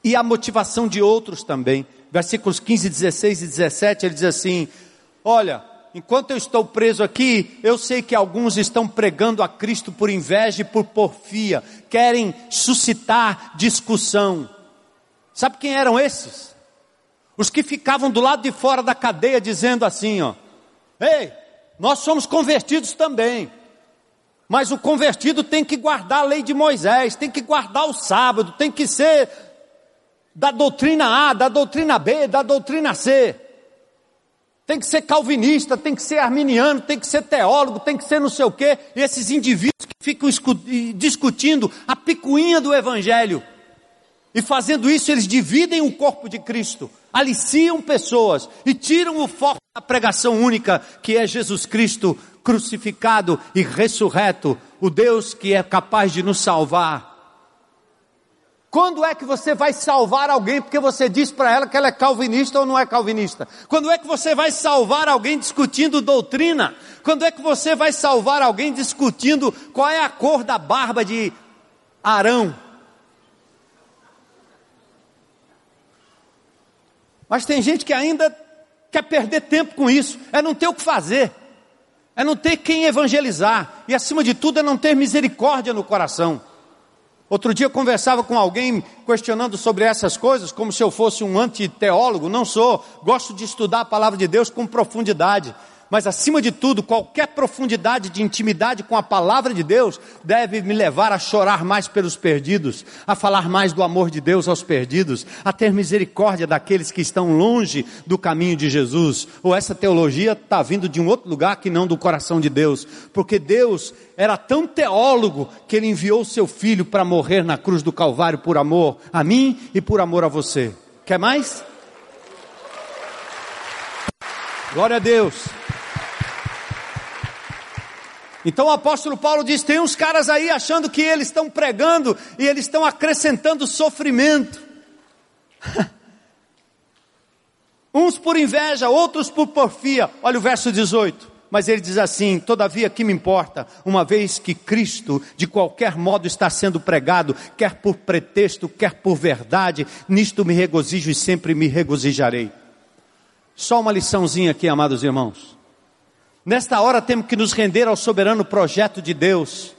e a motivação de outros também. Versículos 15, 16 e 17, ele diz assim: Olha, enquanto eu estou preso aqui, eu sei que alguns estão pregando a Cristo por inveja e por porfia, querem suscitar discussão. Sabe quem eram esses? Os que ficavam do lado de fora da cadeia dizendo assim, ó: Ei, nós somos convertidos também. Mas o convertido tem que guardar a lei de Moisés, tem que guardar o sábado, tem que ser da doutrina A, da doutrina B, da doutrina C. Tem que ser calvinista, tem que ser arminiano, tem que ser teólogo, tem que ser não sei o quê. E esses indivíduos que ficam discutindo a picuinha do evangelho. E fazendo isso, eles dividem o corpo de Cristo, aliciam pessoas e tiram o foco da pregação única, que é Jesus Cristo crucificado e ressurreto, o Deus que é capaz de nos salvar quando é que você vai salvar alguém porque você diz para ela que ela é calvinista ou não é calvinista? Quando é que você vai salvar alguém discutindo doutrina? Quando é que você vai salvar alguém discutindo qual é a cor da barba de Arão? Mas tem gente que ainda quer perder tempo com isso, é não ter o que fazer, é não ter quem evangelizar, e acima de tudo é não ter misericórdia no coração. Outro dia conversava com alguém questionando sobre essas coisas, como se eu fosse um antiteólogo. Não sou. Gosto de estudar a palavra de Deus com profundidade. Mas acima de tudo, qualquer profundidade de intimidade com a palavra de Deus deve me levar a chorar mais pelos perdidos, a falar mais do amor de Deus aos perdidos, a ter misericórdia daqueles que estão longe do caminho de Jesus. Ou essa teologia está vindo de um outro lugar que não do coração de Deus, porque Deus era tão teólogo que ele enviou seu filho para morrer na cruz do Calvário por amor a mim e por amor a você. Quer mais? Glória a Deus. Então o apóstolo Paulo diz: tem uns caras aí achando que eles estão pregando e eles estão acrescentando sofrimento. uns por inveja, outros por porfia. Olha o verso 18. Mas ele diz assim: Todavia, que me importa, uma vez que Cristo, de qualquer modo, está sendo pregado, quer por pretexto, quer por verdade, nisto me regozijo e sempre me regozijarei. Só uma liçãozinha aqui, amados irmãos. Nesta hora temos que nos render ao soberano projeto de Deus,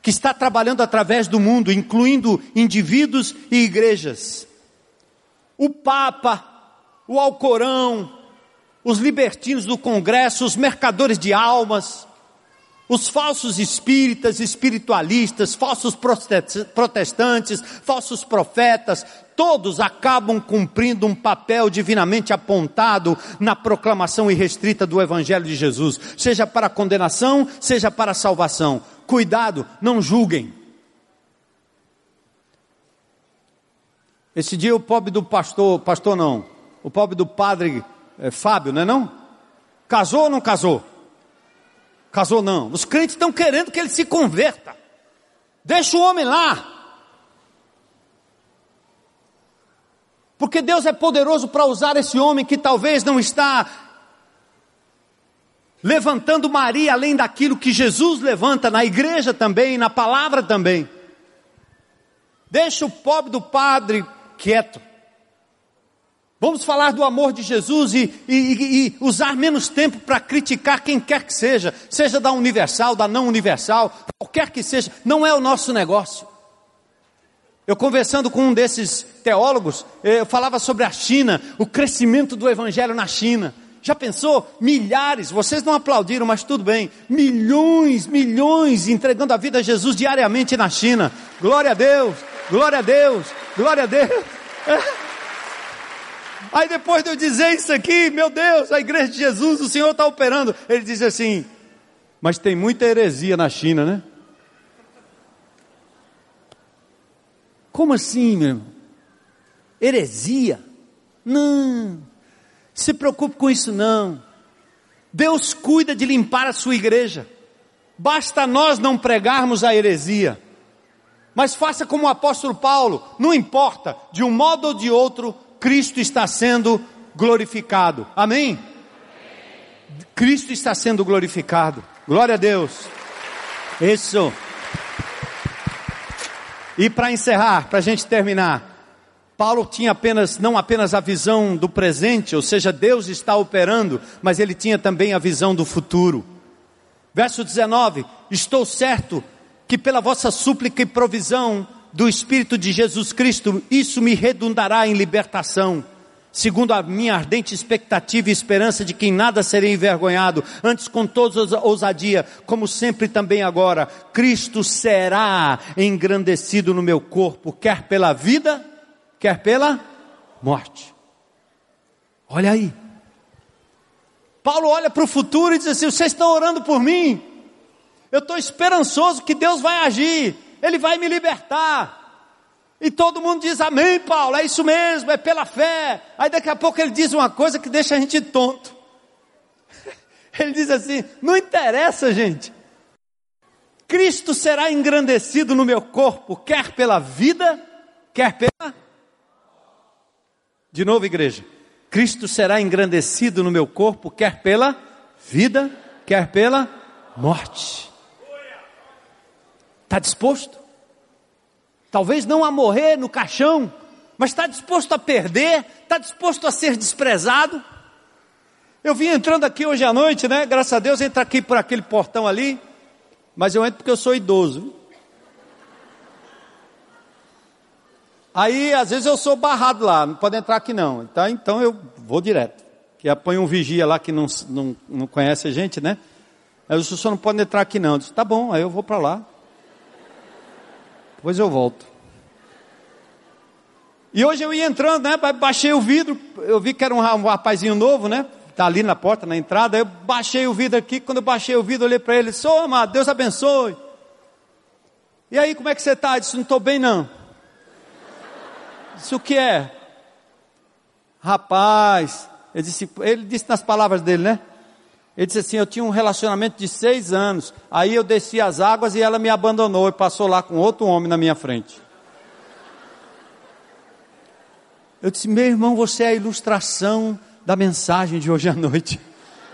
que está trabalhando através do mundo, incluindo indivíduos e igrejas. O Papa, o Alcorão, os libertinos do Congresso, os mercadores de almas, os falsos espíritas, espiritualistas, falsos protestantes, falsos profetas, todos acabam cumprindo um papel divinamente apontado na proclamação irrestrita do Evangelho de Jesus, seja para condenação, seja para salvação. Cuidado, não julguem. Esse dia o pobre do pastor, pastor não, o pobre do padre é, Fábio, não é não? Casou ou não casou? Casou não. Os crentes estão querendo que ele se converta. Deixa o homem lá. Porque Deus é poderoso para usar esse homem que talvez não está levantando Maria além daquilo que Jesus levanta na igreja também, na palavra também. Deixa o pobre do padre quieto. Vamos falar do amor de Jesus e, e, e usar menos tempo para criticar quem quer que seja, seja da universal, da não universal, qualquer que seja, não é o nosso negócio. Eu conversando com um desses teólogos, eh, eu falava sobre a China, o crescimento do evangelho na China. Já pensou? Milhares, vocês não aplaudiram, mas tudo bem. Milhões, milhões entregando a vida a Jesus diariamente na China. Glória a Deus, glória a Deus, glória a Deus. Aí depois de eu dizer isso aqui, meu Deus, a igreja de Jesus, o Senhor está operando. Ele diz assim: Mas tem muita heresia na China, né? Como assim, meu irmão? Heresia? Não. Se preocupe com isso não. Deus cuida de limpar a sua igreja. Basta nós não pregarmos a heresia. Mas faça como o apóstolo Paulo, não importa, de um modo ou de outro, Cristo está sendo glorificado. Amém? Cristo está sendo glorificado. Glória a Deus. Isso. E para encerrar, para a gente terminar, Paulo tinha apenas, não apenas a visão do presente, ou seja, Deus está operando, mas ele tinha também a visão do futuro. Verso 19: Estou certo que pela vossa súplica e provisão do Espírito de Jesus Cristo, isso me redundará em libertação segundo a minha ardente expectativa e esperança de que em nada serei envergonhado, antes com toda ousadia, como sempre também agora, Cristo será engrandecido no meu corpo, quer pela vida, quer pela morte. Olha aí. Paulo olha para o futuro e diz assim: vocês estão orando por mim, eu estou esperançoso que Deus vai agir, Ele vai me libertar. E todo mundo diz amém, Paulo, é isso mesmo, é pela fé. Aí daqui a pouco ele diz uma coisa que deixa a gente tonto. Ele diz assim: não interessa, gente. Cristo será engrandecido no meu corpo, quer pela vida, quer pela. De novo, igreja. Cristo será engrandecido no meu corpo, quer pela vida, quer pela morte. Está disposto? Talvez não a morrer no caixão, mas está disposto a perder, está disposto a ser desprezado. Eu vim entrando aqui hoje à noite, né? Graças a Deus, entra aqui por aquele portão ali, mas eu entro porque eu sou idoso. Aí, às vezes, eu sou barrado lá, não pode entrar aqui não. Então, então eu vou direto. Que apanha um vigia lá que não, não, não conhece a gente, né? Aí o senhor não pode entrar aqui não. Eu disse, tá bom, aí eu vou para lá. Depois eu volto. E hoje eu ia entrando, né? Baixei o vidro, eu vi que era um, rapazinho novo, né? Tá ali na porta, na entrada. Eu baixei o vidro aqui. Quando eu baixei o vidro, olhei para ele: Sou amado, Deus abençoe. E aí, como é que você está? Eu disse: Não estou bem, não. Disse: O que é? Rapaz, ele disse, ele disse nas palavras dele, né? Ele disse assim: Eu tinha um relacionamento de seis anos. Aí eu desci as águas e ela me abandonou e passou lá com outro homem na minha frente. Eu disse, meu irmão, você é a ilustração da mensagem de hoje à noite.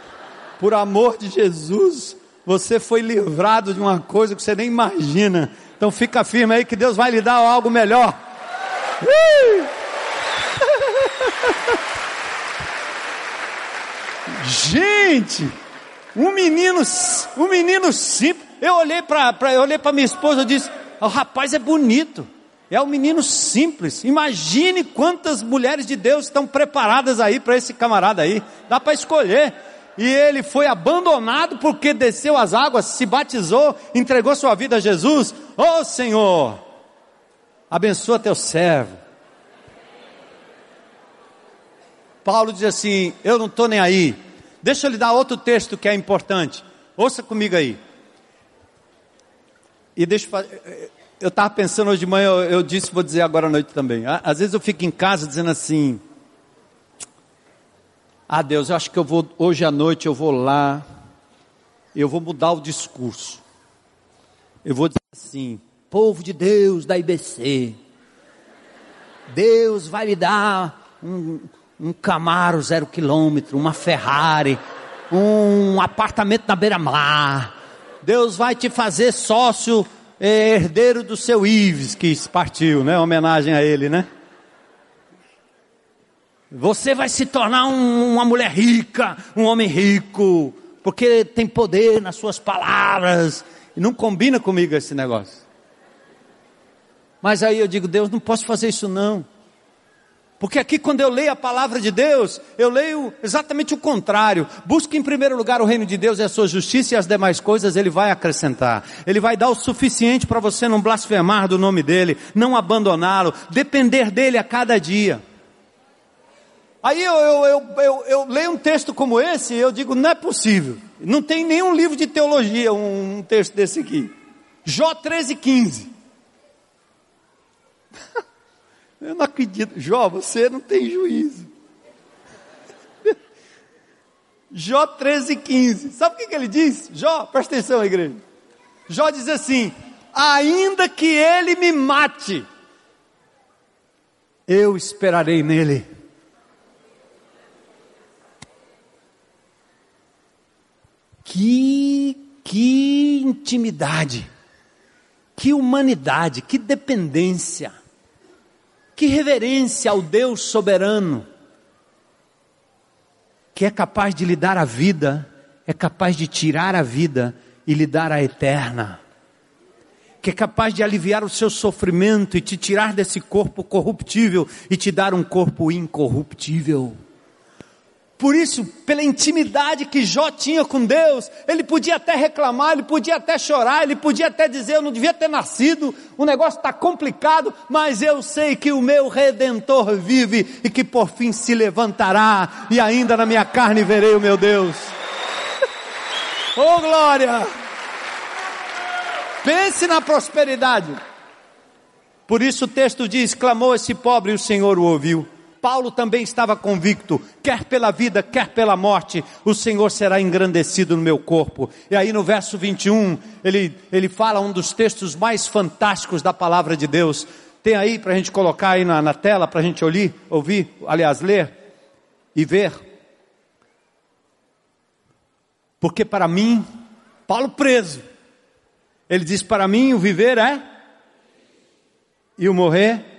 Por amor de Jesus, você foi livrado de uma coisa que você nem imagina. Então fica firme aí que Deus vai lhe dar algo melhor. Gente, um menino, um menino simples. Eu olhei para, eu olhei para minha esposa e disse: o rapaz é bonito. É um menino simples. Imagine quantas mulheres de Deus estão preparadas aí para esse camarada aí. Dá para escolher. E ele foi abandonado porque desceu as águas, se batizou, entregou sua vida a Jesus. Ô oh, Senhor, abençoa teu servo. Paulo diz assim: Eu não estou nem aí. Deixa eu lhe dar outro texto que é importante. Ouça comigo aí. E deixa eu eu estava pensando hoje de manhã, eu, eu, disse, vou dizer agora à noite também. Às vezes eu fico em casa dizendo assim: Ah, Deus, eu acho que eu vou, hoje à noite eu vou lá, eu vou mudar o discurso. Eu vou dizer assim: Povo de Deus da IBC, Deus vai me dar um, um Camaro zero quilômetro, uma Ferrari, um apartamento na beira-mar. Deus vai te fazer sócio é herdeiro do seu Ives, que partiu, né? Homenagem a ele, né? Você vai se tornar um, uma mulher rica, um homem rico, porque tem poder nas suas palavras. E não combina comigo esse negócio. Mas aí eu digo, Deus, não posso fazer isso não. Porque aqui, quando eu leio a palavra de Deus, eu leio exatamente o contrário. Busque em primeiro lugar o reino de Deus e a sua justiça, e as demais coisas Ele vai acrescentar. Ele vai dar o suficiente para você não blasfemar do nome dEle, não abandoná-lo, depender dEle a cada dia. Aí eu, eu, eu, eu, leio um texto como esse e eu digo, não é possível. Não tem nenhum livro de teologia um, texto desse aqui. Jó 13, 15. Eu não acredito. Jó, você não tem juízo. Jó 13, 15. Sabe o que, que ele diz? Jó, presta atenção, igreja. Jó diz assim: Ainda que ele me mate, eu esperarei nele. Que, que intimidade, que humanidade, que dependência. Que reverência ao Deus soberano, que é capaz de lhe dar a vida, é capaz de tirar a vida e lhe dar a eterna, que é capaz de aliviar o seu sofrimento e te tirar desse corpo corruptível e te dar um corpo incorruptível. Por isso, pela intimidade que Jó tinha com Deus, ele podia até reclamar, ele podia até chorar, ele podia até dizer: Eu não devia ter nascido, o negócio está complicado, mas eu sei que o meu redentor vive e que por fim se levantará, e ainda na minha carne verei o meu Deus. oh glória! Pense na prosperidade. Por isso o texto diz: clamou esse pobre e o Senhor o ouviu. Paulo também estava convicto, quer pela vida, quer pela morte, o Senhor será engrandecido no meu corpo. E aí no verso 21, ele, ele fala um dos textos mais fantásticos da palavra de Deus. Tem aí para a gente colocar aí na, na tela, para a gente ouvir, ouvir, aliás, ler e ver. Porque para mim, Paulo preso, ele diz: para mim o viver é, e o morrer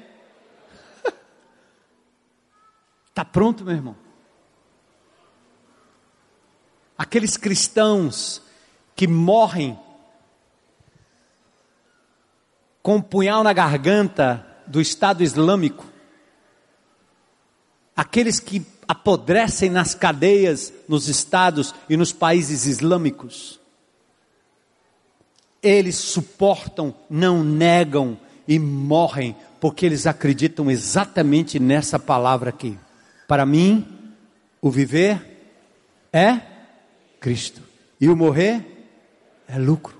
Está pronto, meu irmão? Aqueles cristãos que morrem com um punhal na garganta do Estado Islâmico, aqueles que apodrecem nas cadeias nos estados e nos países islâmicos. Eles suportam, não negam e morrem porque eles acreditam exatamente nessa palavra aqui. Para mim, o viver é Cristo e o morrer é lucro.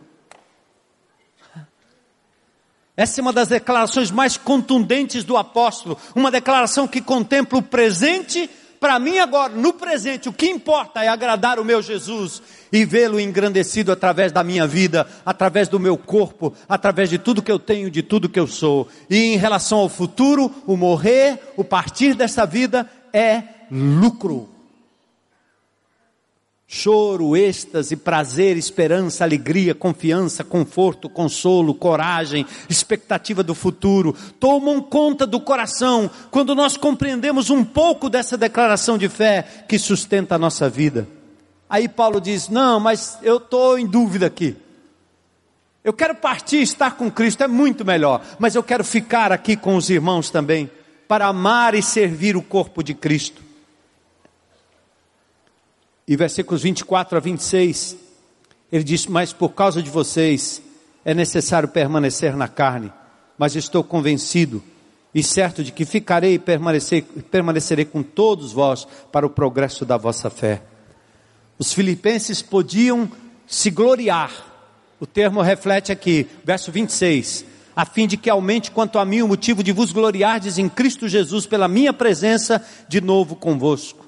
Essa é uma das declarações mais contundentes do apóstolo, uma declaração que contempla o presente para mim agora, no presente, o que importa é agradar o meu Jesus e vê-lo engrandecido através da minha vida, através do meu corpo, através de tudo que eu tenho, de tudo que eu sou. E em relação ao futuro, o morrer, o partir dessa vida é lucro choro, êxtase, prazer, esperança, alegria, confiança, conforto, consolo, coragem, expectativa do futuro, tomam conta do coração quando nós compreendemos um pouco dessa declaração de fé que sustenta a nossa vida. Aí Paulo diz: Não, mas eu estou em dúvida aqui. Eu quero partir, estar com Cristo, é muito melhor, mas eu quero ficar aqui com os irmãos também, para amar e servir o corpo de Cristo. E versículos 24 a 26, ele diz: Mas por causa de vocês é necessário permanecer na carne, mas estou convencido e certo de que ficarei e permanecer, permanecerei com todos vós para o progresso da vossa fé. Os filipenses podiam se gloriar, o termo reflete aqui, verso 26, a fim de que aumente quanto a mim o motivo de vos gloriardes em Cristo Jesus pela minha presença de novo convosco.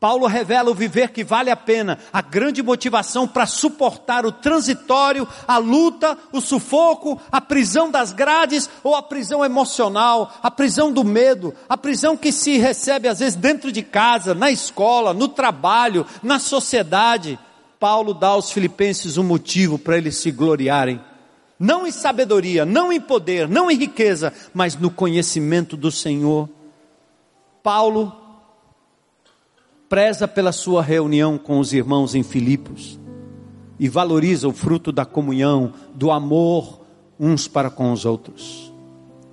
Paulo revela o viver que vale a pena, a grande motivação para suportar o transitório, a luta, o sufoco, a prisão das grades ou a prisão emocional, a prisão do medo, a prisão que se recebe às vezes dentro de casa, na escola, no trabalho, na sociedade. Paulo dá aos filipenses um motivo para eles se gloriarem. Não em sabedoria, não em poder, não em riqueza, mas no conhecimento do Senhor. Paulo preza pela sua reunião com os irmãos em Filipos e valoriza o fruto da comunhão, do amor uns para com os outros.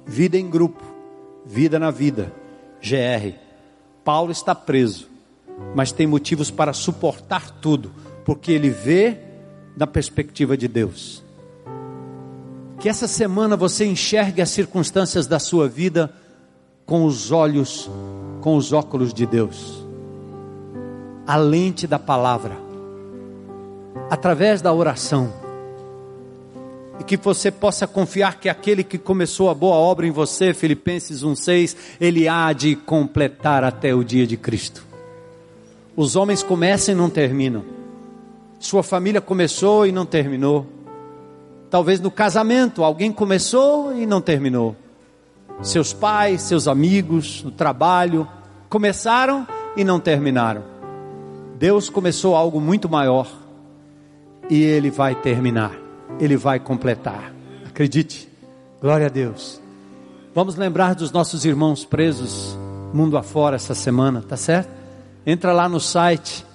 Vida em grupo, vida na vida. GR. Paulo está preso, mas tem motivos para suportar tudo, porque ele vê na perspectiva de Deus. Que essa semana você enxergue as circunstâncias da sua vida com os olhos, com os óculos de Deus. A lente da palavra, através da oração, e que você possa confiar que aquele que começou a boa obra em você, Filipenses 1,6, ele há de completar até o dia de Cristo. Os homens começam e não terminam, sua família começou e não terminou, talvez no casamento, alguém começou e não terminou, seus pais, seus amigos, no trabalho, começaram e não terminaram Deus começou algo muito maior e Ele vai terminar, Ele vai completar. Acredite, glória a Deus. Vamos lembrar dos nossos irmãos presos mundo afora essa semana, tá certo? Entra lá no site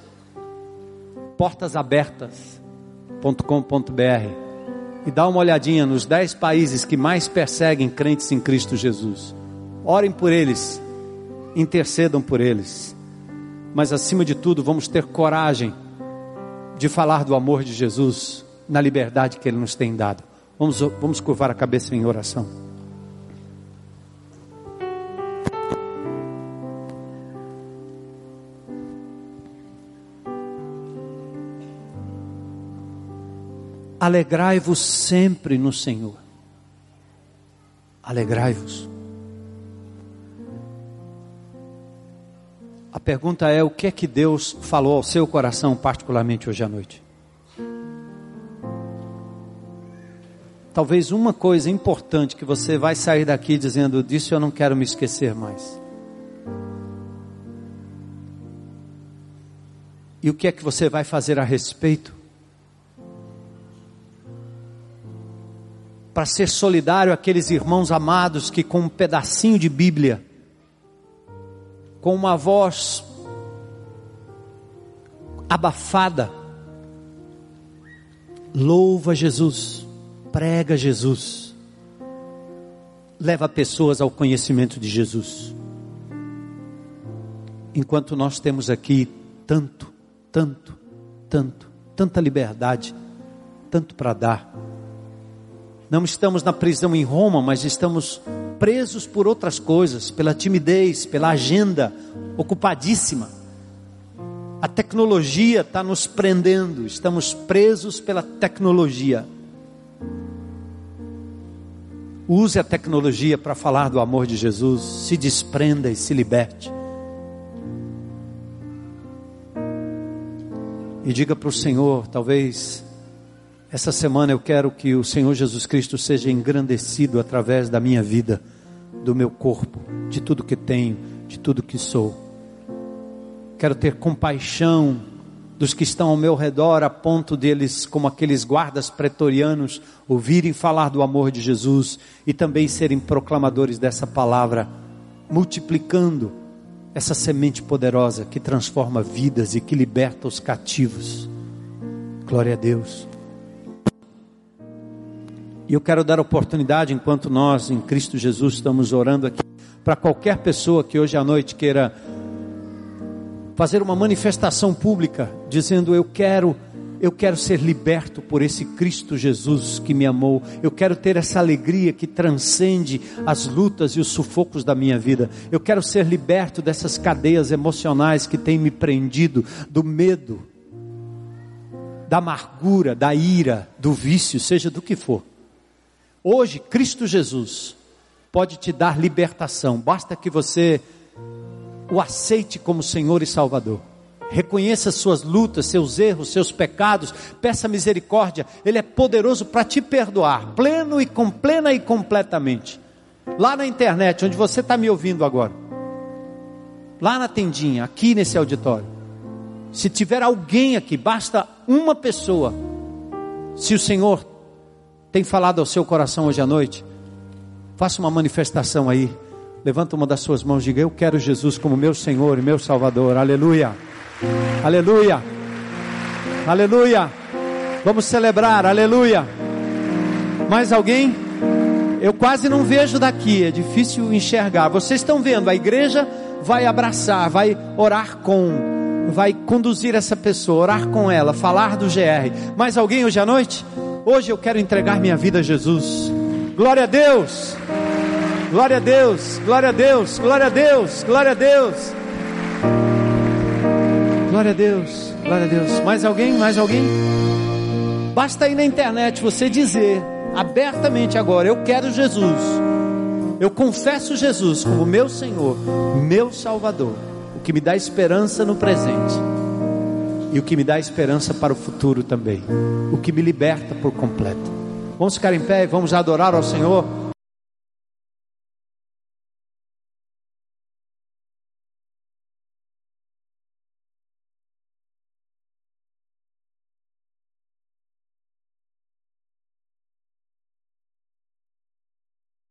portasabertas.com.br e dá uma olhadinha nos dez países que mais perseguem crentes em Cristo Jesus. Orem por eles, intercedam por eles mas acima de tudo, vamos ter coragem de falar do amor de Jesus na liberdade que Ele nos tem dado. Vamos, vamos curvar a cabeça em oração. Alegrai-vos sempre no Senhor. Alegrai-vos. A pergunta é: o que é que Deus falou ao seu coração, particularmente hoje à noite? Talvez uma coisa importante que você vai sair daqui dizendo: disso eu não quero me esquecer mais. E o que é que você vai fazer a respeito? Para ser solidário àqueles irmãos amados que, com um pedacinho de Bíblia, com uma voz abafada, louva Jesus, prega Jesus, leva pessoas ao conhecimento de Jesus. enquanto nós temos aqui tanto, tanto, tanto, tanta liberdade, tanto para dar. Não estamos na prisão em Roma, mas estamos presos por outras coisas, pela timidez, pela agenda ocupadíssima. A tecnologia está nos prendendo, estamos presos pela tecnologia. Use a tecnologia para falar do amor de Jesus, se desprenda e se liberte. E diga para o Senhor, talvez essa semana eu quero que o Senhor Jesus Cristo seja engrandecido através da minha vida, do meu corpo, de tudo que tenho, de tudo que sou. Quero ter compaixão dos que estão ao meu redor, a ponto deles, como aqueles guardas pretorianos, ouvirem falar do amor de Jesus e também serem proclamadores dessa palavra, multiplicando essa semente poderosa que transforma vidas e que liberta os cativos. Glória a Deus. E eu quero dar oportunidade, enquanto nós em Cristo Jesus estamos orando aqui, para qualquer pessoa que hoje à noite queira fazer uma manifestação pública, dizendo: Eu quero eu quero ser liberto por esse Cristo Jesus que me amou. Eu quero ter essa alegria que transcende as lutas e os sufocos da minha vida. Eu quero ser liberto dessas cadeias emocionais que têm me prendido, do medo, da amargura, da ira, do vício, seja do que for. Hoje, Cristo Jesus pode te dar libertação, basta que você o aceite como Senhor e Salvador. Reconheça suas lutas, seus erros, seus pecados, peça misericórdia, Ele é poderoso para te perdoar, pleno e com plena e completamente. Lá na internet, onde você está me ouvindo agora, lá na tendinha, aqui nesse auditório, se tiver alguém aqui, basta uma pessoa, se o Senhor tem falado ao seu coração hoje à noite, faça uma manifestação aí. Levanta uma das suas mãos e diga: Eu quero Jesus como meu Senhor e meu Salvador. Aleluia. Aleluia. Aleluia. Vamos celebrar. Aleluia. Mais alguém? Eu quase não vejo daqui, é difícil enxergar. Vocês estão vendo, a igreja vai abraçar, vai orar com, vai conduzir essa pessoa, orar com ela, falar do GR. Mais alguém hoje à noite? Hoje eu quero entregar minha vida a Jesus. Glória a Deus. Glória a Deus. Glória a Deus. Glória a Deus. Glória a Deus. Glória a Deus, glória a Deus. Mais alguém? Mais alguém? Basta ir na internet você dizer abertamente agora: Eu quero Jesus. Eu confesso Jesus como meu Senhor, meu Salvador, o que me dá esperança no presente e o que me dá esperança para o futuro também, o que me liberta por completo. Vamos ficar em pé e vamos adorar ao Senhor.